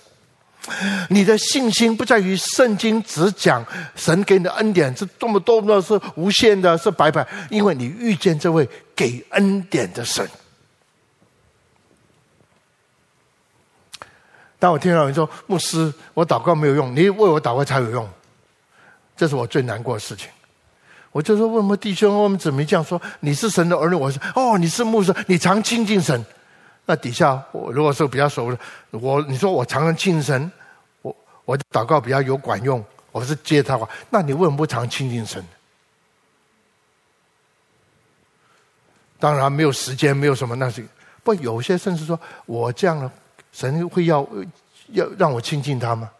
你的信心不在于圣经只讲神给你的恩典是多么多么的是无限的，是白白，因为你遇见这位给恩典的神。当我听到你说牧师，我祷告没有用，你为我祷告才有用，这是我最难过的事情。我就说，为什么弟兄我们怎么这样说？你是神的儿女，我说哦，你是牧师，你常亲近神。那底下我如果是比较熟的，我你说我常常亲近神，我我祷告比较有管用，我是接他话，那你为什么不常亲近神？当然没有时间，没有什么，那是不有些甚至说我这样了，神会要要让我亲近他吗？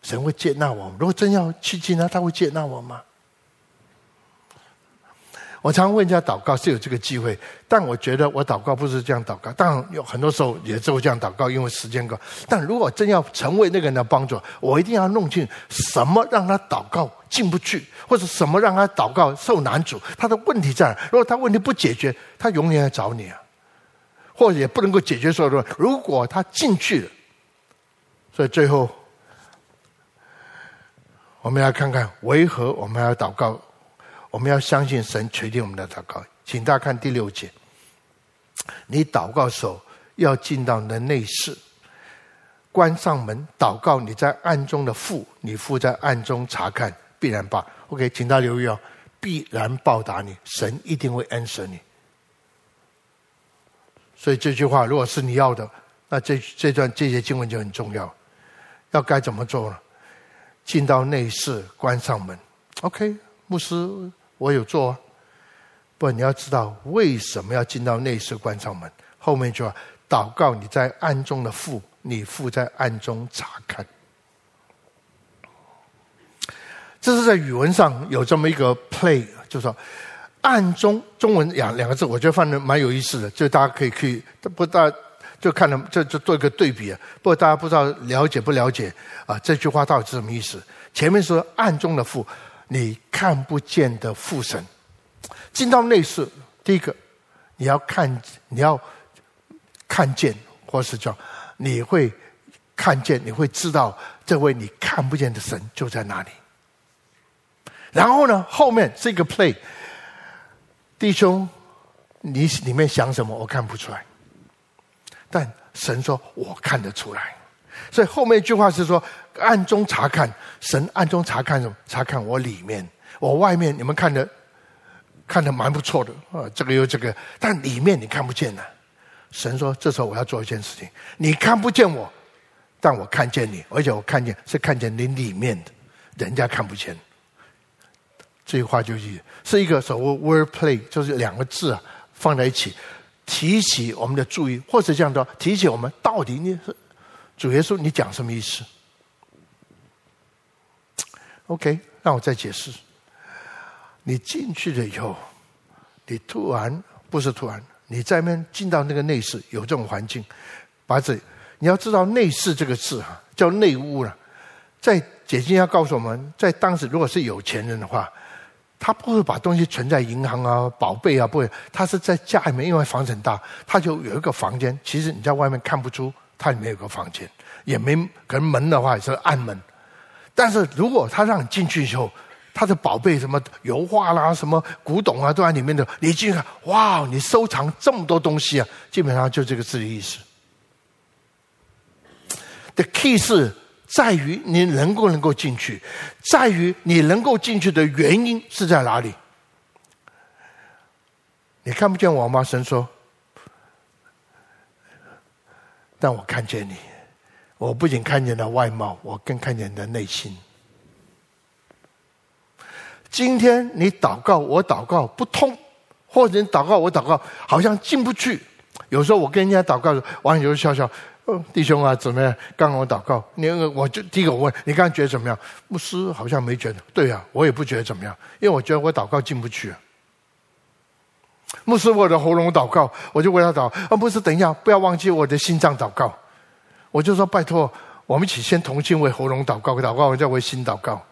神会接纳我？如果真要亲近他，他会接纳我吗？我常问人家祷告是有这个机会，但我觉得我祷告不是这样祷告。当然有很多时候也只有这样祷告，因为时间够。但如果真要成为那个人的帮助，我一定要弄清什么让他祷告进不去，或者什么让他祷告受难阻。他的问题在哪？如果他问题不解决，他永远要找你啊，或者也不能够解决所有的。如果他进去了，所以最后我们要看看为何我们要祷告。我们要相信神垂听我们的祷告，请大家看第六节。你祷告的时候要进到你的内室，关上门祷告。你在暗中的父，你父在暗中查看，必然报。OK，请大家留意哦，必然报答你，神一定会恩赐你。所以这句话，如果是你要的，那这这段这些经文就很重要。要该怎么做呢？进到内室，关上门。OK，牧师。我有做啊，不，你要知道为什么要进到内室关上门。后面就要祷告，你在暗中的父，你父在暗中查看。这是在语文上有这么一个 play，就是说暗中中文两两个字，我觉得放的蛮有意思的，就大家可以去不大就看了就就做一个对比啊。不过大家不知道了解不了解啊？这句话到底是什么意思？前面说暗中的父。你看不见的父神，进到内室，第一个你要看，你要看见，或是叫你会看见，你会知道这位你看不见的神就在那里。然后呢，后面这个 play，弟兄，你里面想什么我看不出来，但神说我看得出来。所以后面一句话是说，暗中查看，神暗中查看什么？查看我里面，我外面你们看的看的蛮不错的啊，这个又这个，但里面你看不见呢。神说，这时候我要做一件事情，你看不见我，但我看见你，而且我看见是看见你里面的，人家看不见。这句话就是是一个所谓 word play，就是两个字啊放在一起，提起我们的注意，或者这样说，提起我们到底你是。主耶稣，你讲什么意思？OK，让我再解释。你进去了以后，你突然不是突然，你在那边进到那个内室，有这种环境，把这你要知道“内室”这个字哈，叫内屋了。在解经要告诉我们，在当时如果是有钱人的话，他不会把东西存在银行啊、宝贝啊，不会，他是在家里面，因为房子很大，他就有一个房间。其实你在外面看不出，他里面有个房间，也没可能门的话也是暗门。但是如果他让你进去以后，他的宝贝什么油画啦、什么古董啊，都在里面的。你进去看，哇，你收藏这么多东西啊，基本上就这个字的意思。The key 是在于你能够能够进去，在于你能够进去的原因是在哪里？你看不见我吗？神说，但我看见你。我不仅看见了外貌，我更看见你的内心。今天你祷告，我祷告不通，或者你祷告，我祷告好像进不去。有时候我跟人家祷告的时候，网友就笑笑：“哦，弟兄啊，怎么样？刚刚我祷告，你我就第一个问你，刚刚觉得怎么样？牧师好像没觉得。对呀、啊，我也不觉得怎么样，因为我觉得我祷告进不去、啊。牧师，我的喉咙祷告，我就为他祷。啊，牧师，等一下，不要忘记我的心脏祷告。我就说拜托，我们一起先同心为喉咙祷告，祷告完再为心祷告。”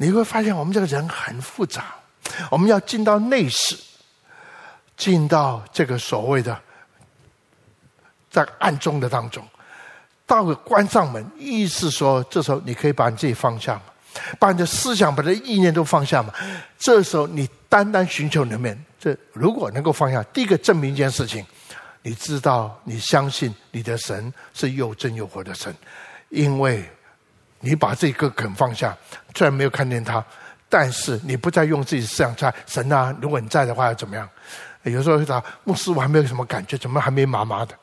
你会发现，我们这个人很复杂。我们要进到内室，进到这个所谓的在暗中的当中，到会关上门，意思说，这时候你可以把你自己放下嘛，把你的思想、把你的意念都放下嘛。这时候你单单寻求里面，这如果能够放下，第一个证明一件事情，你知道，你相信你的神是又真又活的神，因为。你把这个肯放下，虽然没有看见他，但是你不再用自己思想猜神啊，如果你在的话要怎么样？有时候会说牧师，我还没有什么感觉，怎么还没麻麻的？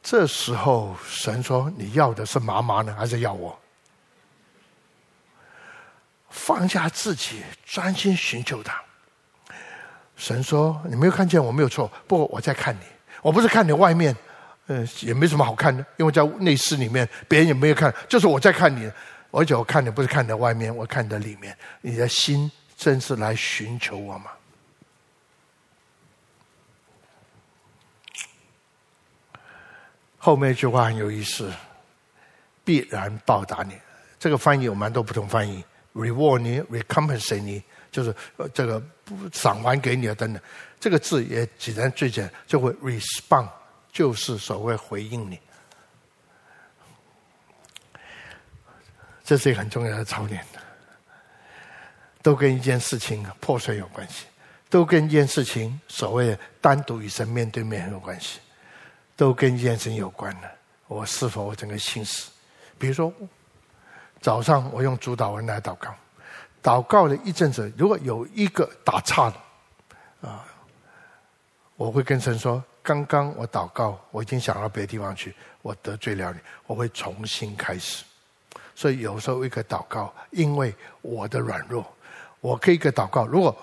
这时候神说：“你要的是麻麻呢，还是要我？”放下自己，专心寻求他。神说：“你没有看见我没有错，不过我在看你。”我不是看你外面，嗯，也没什么好看的，因为在内室里面，别人也没有看，就是我在看你。而且我看你不是看你的外面，我看你的里面，你的心真是来寻求我吗？后面一句话很有意思，必然报答你。这个翻译有蛮多不同翻译，reward 你，recompensate 你，就是这个赏还给你啊等等。这个字也简单最简单，就会 respond，就是所谓回应你。这是一个很重要的操练，都跟一件事情破碎有关系，都跟一件事情所谓单独与神面对面有关系，都跟一件事情有关的。我是否我整个心思？比如说早上我用主导文来祷告，祷告了一阵子，如果有一个打岔的啊。我会跟神说：“刚刚我祷告，我已经想到别的地方去，我得罪了你，我会重新开始。所以有时候一个祷告，因为我的软弱，我可以一个祷告。如果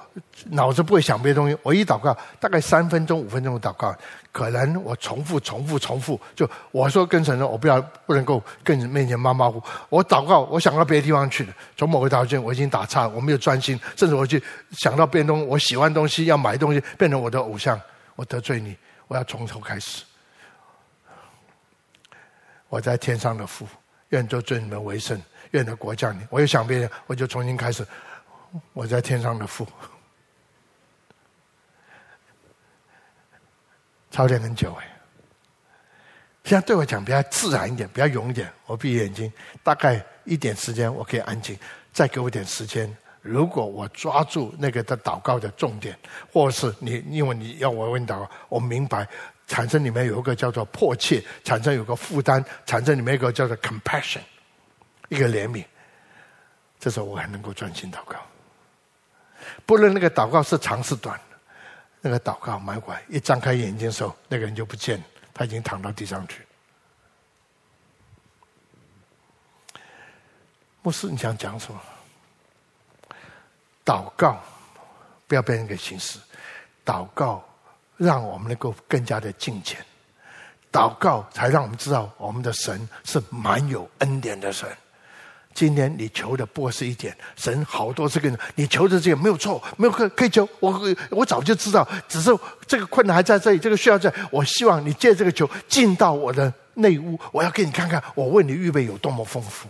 脑子不会想别的东西，我一祷告，大概三分钟、五分钟的祷告，可能我重复、重复、重复。就我说跟神说，我不要不能够跟你面前马马虎。我祷告，我想到别的地方去了，从某个条件我已经打岔，我没有专心，甚至我去想到别的东西，我喜欢东西要买东西，变成我的偶像。”我得罪你，我要从头开始。我在天上的父，愿做尊你们为圣，愿的国降临。我又想别人，我就重新开始。我在天上的父，操练很久哎。现在对我讲比较自然一点，比较勇一点。我闭眼睛，大概一点时间，我可以安静。再给我点时间。如果我抓住那个的祷告的重点，或是你，因为你要我问祷，我明白产生里面有一个叫做迫切，产生有个负担，产生里面一个叫做 compassion，一个怜悯，这时候我还能够专心祷告。不论那个祷告是长是短，那个祷告蛮怪，一张开眼睛的时候，那个人就不见了，他已经躺到地上去。牧师，你想讲什么？祷告，不要被人给轻视。祷告，让我们能够更加的敬虔。祷告，才让我们知道我们的神是满有恩典的神。今天你求的不是一点，神好多次跟你，你求的这个没有错，没有可可以求。我我早就知道，只是这个困难还在这里，这个需要在。我希望你借这个球进到我的内屋，我要给你看看，我为你预备有多么丰富。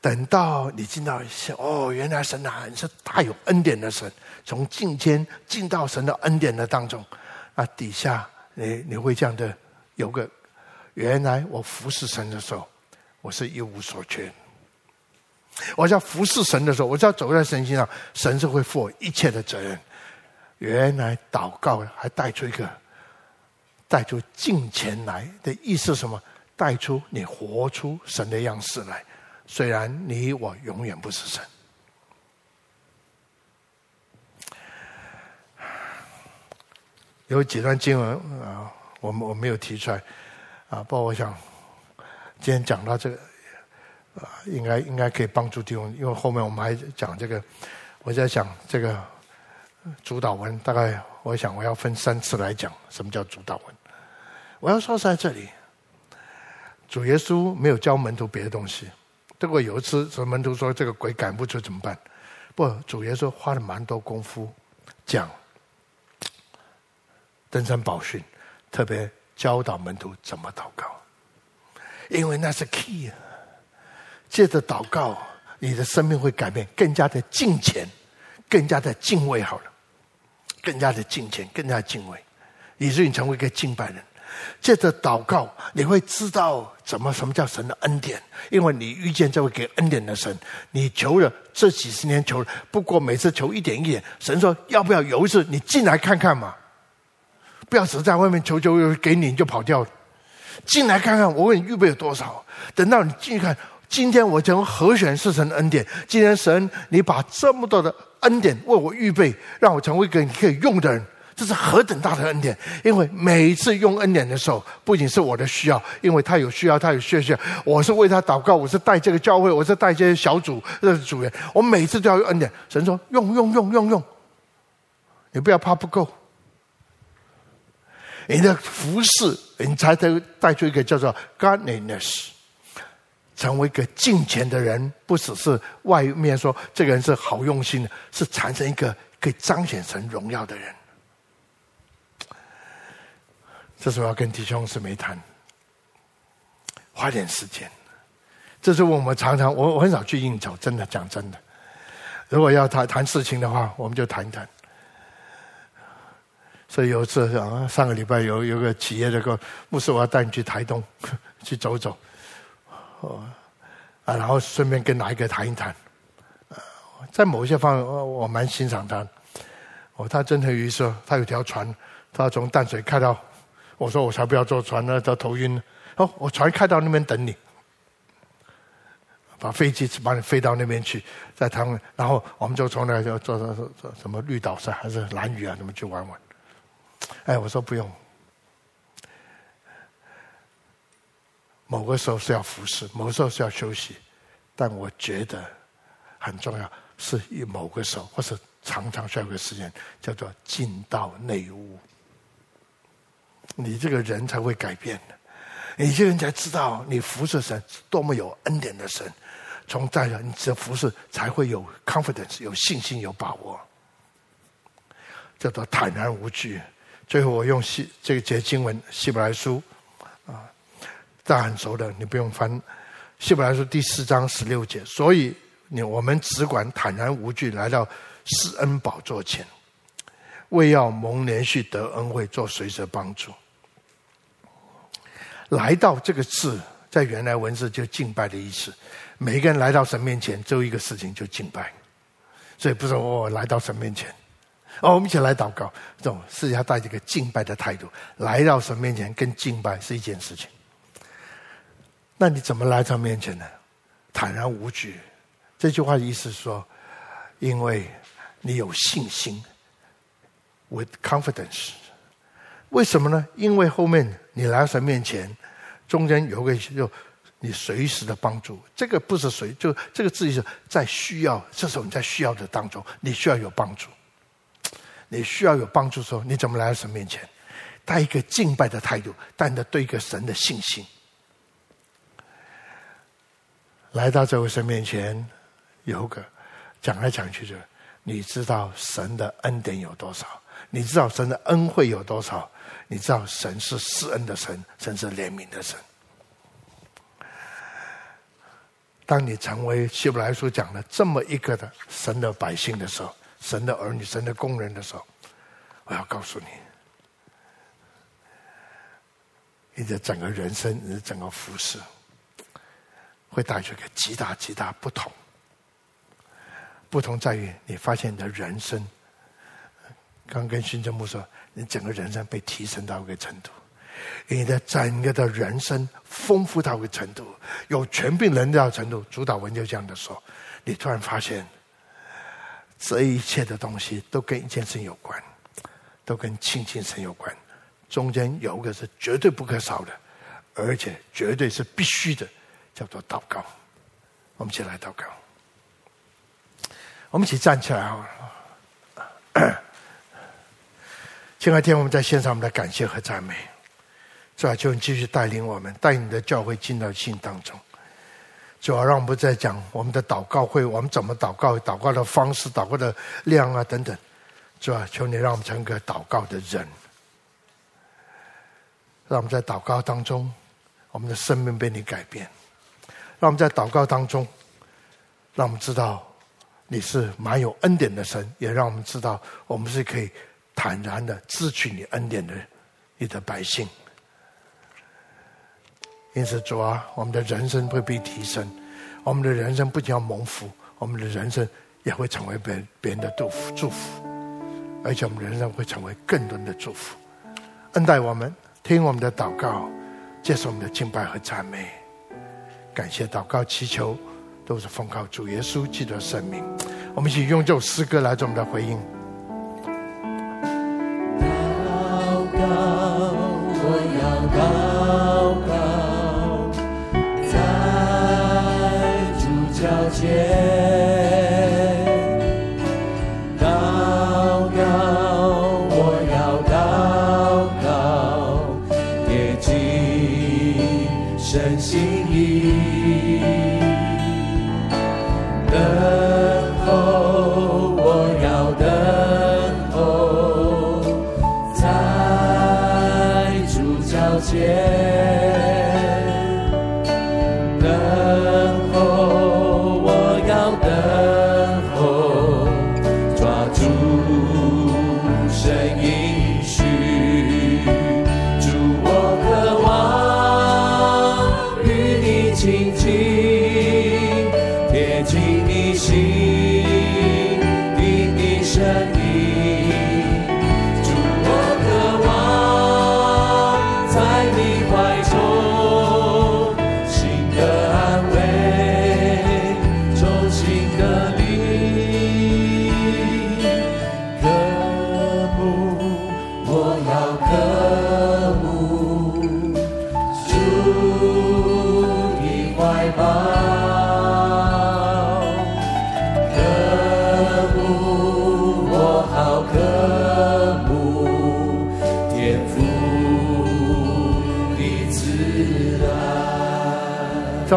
等到你进到一些哦，原来神啊，你是大有恩典的神，从进天进到神的恩典的当中，啊，底下你你会这样的有个。原来我服侍神的时候，我是一无所缺。我在服侍神的时候，我只要走在神心上，神是会负我一切的责任。原来祷告还带出一个，带出敬虔来的意思是什么？带出你活出神的样式来。虽然你我永远不是神。有几段经文啊，我我没有提出来。啊，不过我想今天讲到这个，啊，应该应该可以帮助弟兄，因为后面我们还讲这个，我在想这个主导文，大概我想我要分三次来讲什么叫主导文。我要说在这里，主耶稣没有教门徒别的东西。如果有一次，说门徒说这个鬼赶不出怎么办？不，主耶稣花了蛮多功夫讲登山宝训，特别。教导门徒怎么祷告，因为那是 key 啊！借着祷告，你的生命会改变，更加的敬虔，更加的敬畏。好了，更加的敬虔，更加敬畏，以至于你成为一个敬拜人。借着祷告，你会知道怎么什么叫神的恩典，因为你遇见这位给恩典的神。你求了这几十年求了，不过每次求一点一点，神说要不要有一次你进来看看嘛？不要只在外面求求又给你，就跑掉了。进来看看，我为你预备有多少。等到你进去看，今天我将何选是神恩典。今天神，你把这么多的恩典为我预备，让我成为一个你可以用的人，这是何等大的恩典！因为每一次用恩典的时候，不仅是我的需要，因为他有需要，他有需要，我是为他祷告，我是带这个教会，我是带这些小组的组员，我每次都要用恩典。神说：用用用用用，你不要怕不够。你的服侍，你才能带出一个叫做 godliness，成为一个敬虔的人，不只是外面说这个人是好用心的，是产生一个可以彰显神荣耀的人。这是我要跟弟兄姊妹谈，花点时间。这是我们常常，我我很少去应酬，真的讲真的。如果要谈谈事情的话，我们就谈谈。所以有一次啊，上个礼拜有有个企业的个牧师，我要带你去台东 去走走，哦啊，然后顺便跟哪一个谈一谈。在某些方面，我蛮欣赏他。哦，他真的有意思，他有条船，他从淡水开到，我说我才不要坐船呢，都头晕。哦，我船开到那边等你，把飞机把你飞到那边去，在他们，然后我们就从那就坐坐坐什么绿岛上还是蓝屿啊，怎么去玩玩。哎，我说不用。某个时候是要服侍，某个时候是要休息，但我觉得很重要，是以某个时候或是常常需要一个时间，叫做进到内屋。你这个人才会改变的，你这个人才知道你服侍神是多么有恩典的神。从在你这服侍才会有 confidence，有信心，有把握，叫做坦然无惧。最后，我用希这个节经文《希伯来书》啊，大家很熟的，你不用翻《希伯来书》第四章十六节。所以，你我们只管坦然无惧来到施恩宝座前，为要蒙连续得恩惠，做随时帮助。来到这个字，在原来文字就敬拜的意思。每一个人来到神面前，只有一个事情，就敬拜。所以不是我来到神面前。哦，我们一起来祷告。这种是要带着一个敬拜的态度来到神面前，跟敬拜是一件事情。那你怎么来到面前呢？坦然无惧。这句话的意思是说，因为你有信心，with confidence。为什么呢？因为后面你来到神面前，中间有个就你随时的帮助。这个不是随，就这个字意思在需要，这时候你在需要的当中，你需要有帮助。你需要有帮助的时候，你怎么来到神面前？带一个敬拜的态度，带着对一个神的信心。来到这位神面前，有个讲来讲去就，你知道神的恩典有多少？你知道神的恩惠有多少？你知道神是施恩的神，神是怜悯的神。当你成为希伯来书讲的这么一个的神的百姓的时候，神的儿女、神的工人的时候，我要告诉你，你的整个人生、你的整个服饰，会带出一个极大极大不同。不同在于，你发现你的人生，刚跟新政牧说，你整个人生被提升到一个程度。你的整个的人生丰富到一个程度，有权柄能力到程度。主祷文就这样的说：你突然发现，这一切的东西都跟一件事有关，都跟亲近神有关。中间有一个是绝对不可少的，而且绝对是必须的，叫做祷告。我们一起来祷告。我们一起站起来啊！亲爱天，我们在线上我们的感谢和赞美。主啊，求你继续带领我们，带你的教会进到信当中。主要，让我们不再讲我们的祷告会，我们怎么祷告，祷告的方式，祷告的量啊等等。主啊，求你让我们成为个祷告的人，让我们在祷告当中，我们的生命被你改变。让我们在祷告当中，让我们知道你是满有恩典的神，也让我们知道我们是可以坦然的支取你恩典的你的百姓。因此，主啊，我们的人生会被提升，我们的人生不仅要蒙福，我们的人生也会成为别别人的祝福祝福，而且我们人生会成为更多人的祝福。恩待我们，听我们的祷告，接受我们的敬拜和赞美，感谢祷告祈求，都是奉靠主耶稣基督的圣名。我们一起用这首诗歌来做我们的回应。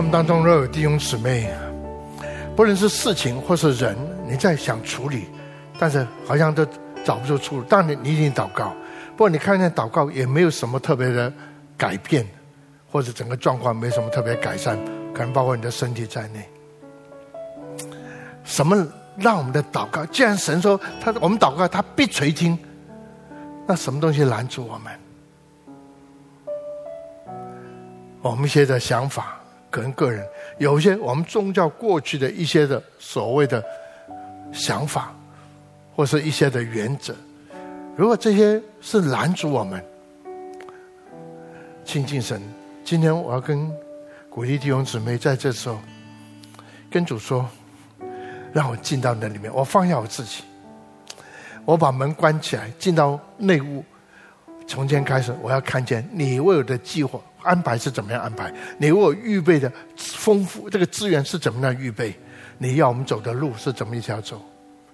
我们当中，若有弟兄姊妹，不论是事情或是人，你在想处理，但是好像都找不出出路。当然，你一定祷告，不过你看见祷告也没有什么特别的改变，或者整个状况没什么特别改善，可能包括你的身体在内。什么让我们的祷告？既然神说他我们祷告他必垂听，那什么东西拦住我们？我们现在想法。可能个人有一些我们宗教过去的一些的所谓的想法，或是一些的原则，如果这些是拦阻我们亲近神，今天我要跟鼓励弟兄姊妹在这时候跟主说，让我进到那里面，我放下我自己，我把门关起来，进到内屋，从今天开始，我要看见你为我的计划。安排是怎么样安排？你为我预备的丰富，这个资源是怎么样预备？你要我们走的路是怎么一条走？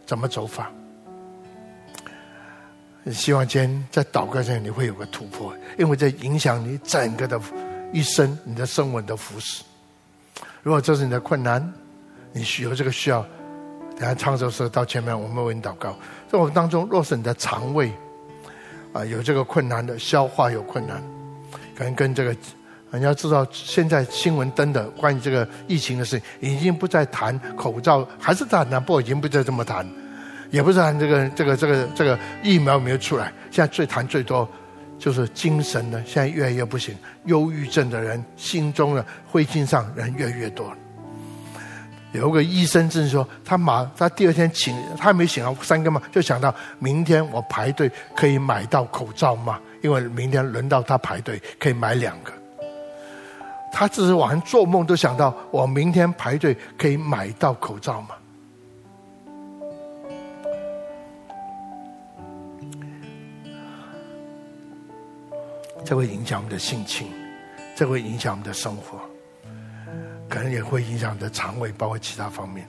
怎么走法？希望今天在祷告上你会有个突破，因为这影响你整个的一生，你的生活的服饰。如果这是你的困难，你需有这个需要，等下唱首诗到前面，我们为你祷告。在我们当中，若是你的肠胃啊有这个困难的，消化有困难，可能跟这个。你要知道，现在新闻登的关于这个疫情的事情，已经不再谈口罩，还是在谈呢？不，已经不再这么谈，也不是谈这个这个这个这个疫苗没有出来。现在最谈最多就是精神的，现在越来越不行，忧郁症的人，心中的灰烬上人越来越多。有个医生就是说，他马他第二天醒，他还没醒啊，三更嘛，就想到明天我排队可以买到口罩吗？因为明天轮到他排队，可以买两个。他只是晚上做梦都想到，我明天排队可以买到口罩吗？这会影响我们的心情，这会影响我们的生活，可能也会影响你的肠胃，包括其他方面。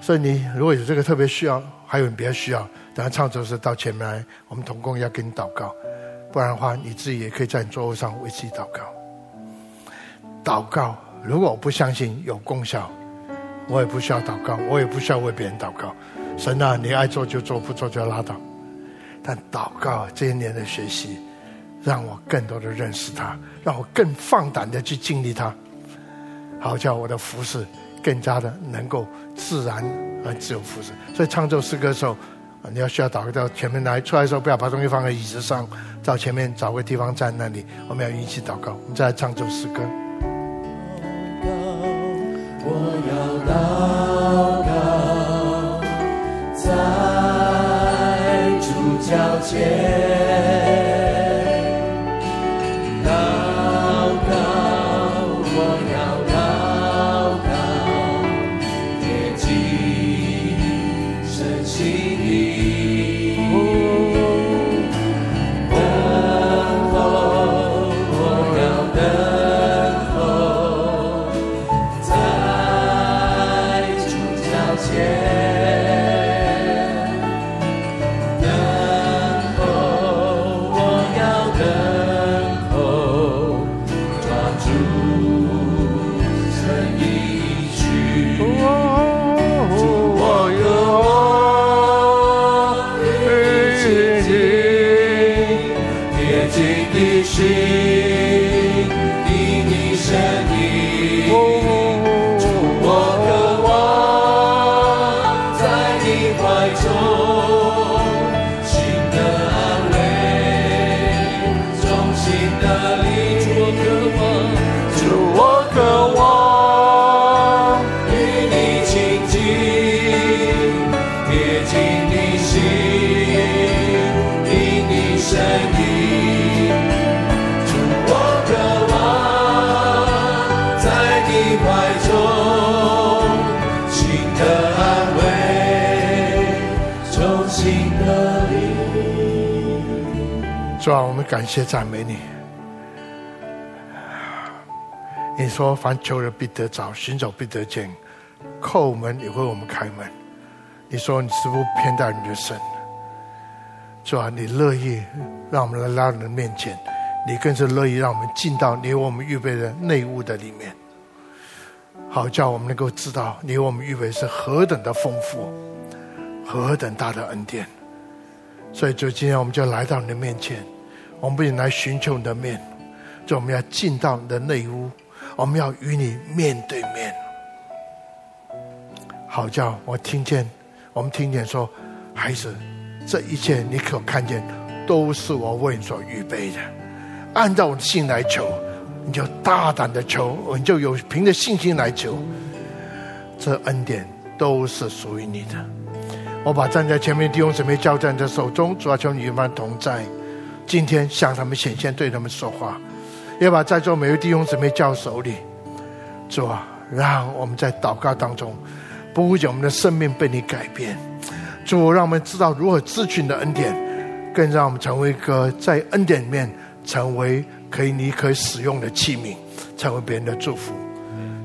所以你如果有这个特别需要，还有你别的需要，等下唱奏时到前面来，我们同工要给你祷告。不然的话，你自己也可以在你座位上为自己祷告。祷告，如果我不相信有功效，我也不需要祷告，我也不需要为别人祷告。神啊，你爱做就做，不做就拉倒。但祷告这些年的学习，让我更多的认识他，让我更放胆的去经历他，好叫我的服侍更加的能够自然而自由服侍。所以唱这首诗歌的时候，你要需要祷告到前面来，出来的时候不要把东西放在椅子上，到前面找个地方站那里，我们要一起祷告。我们再来唱这首诗歌。我要祷告，在主脚前。感谢赞美你。你说：“凡求人必得找，寻找必得见，叩门也为我们开门。”你说：“你是不偏待你的神。”主啊，你乐意让我们来来到你的面前，你更是乐意让我们进到你为我们预备的内屋的里面，好叫我们能够知道你为我们预备是何等的丰富，何等大的恩典。所以，就今天我们就来到你的面前。我们不仅来寻求你的面，就我们要进到你的内屋，我们要与你面对面。好叫我听见，我们听见说，孩子，这一切你可看见，都是我为你所预备的。按照我的心来求，你就大胆的求，你就有凭着信心来求，这恩典都是属于你的。我把站在前面弟兄姊妹交在你的手中，主要求你与我们同在。今天向他们显现，对他们说话，也把在座每位弟兄姊妹交手里，主啊，让我们在祷告当中，不仅我们的生命被你改变，主让我们知道如何支取的恩典，更让我们成为一个在恩典里面成为可以你可以使用的器皿，成为别人的祝福。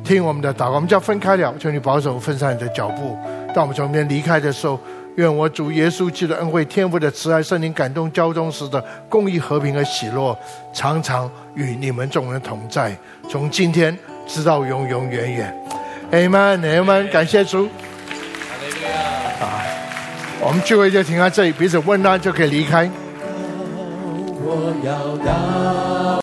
听我们的祷告，我们就要分开了，求你保守分散你的脚步，当我们从这边离开的时候。愿我主耶稣基督恩惠天赋的慈爱圣灵感动交通时的公益和平和喜乐常常与你们众人同在从今天直到永永远远。Amen amen 感谢主。啊我们聚会就停在这里彼此问安就可以离开。我要到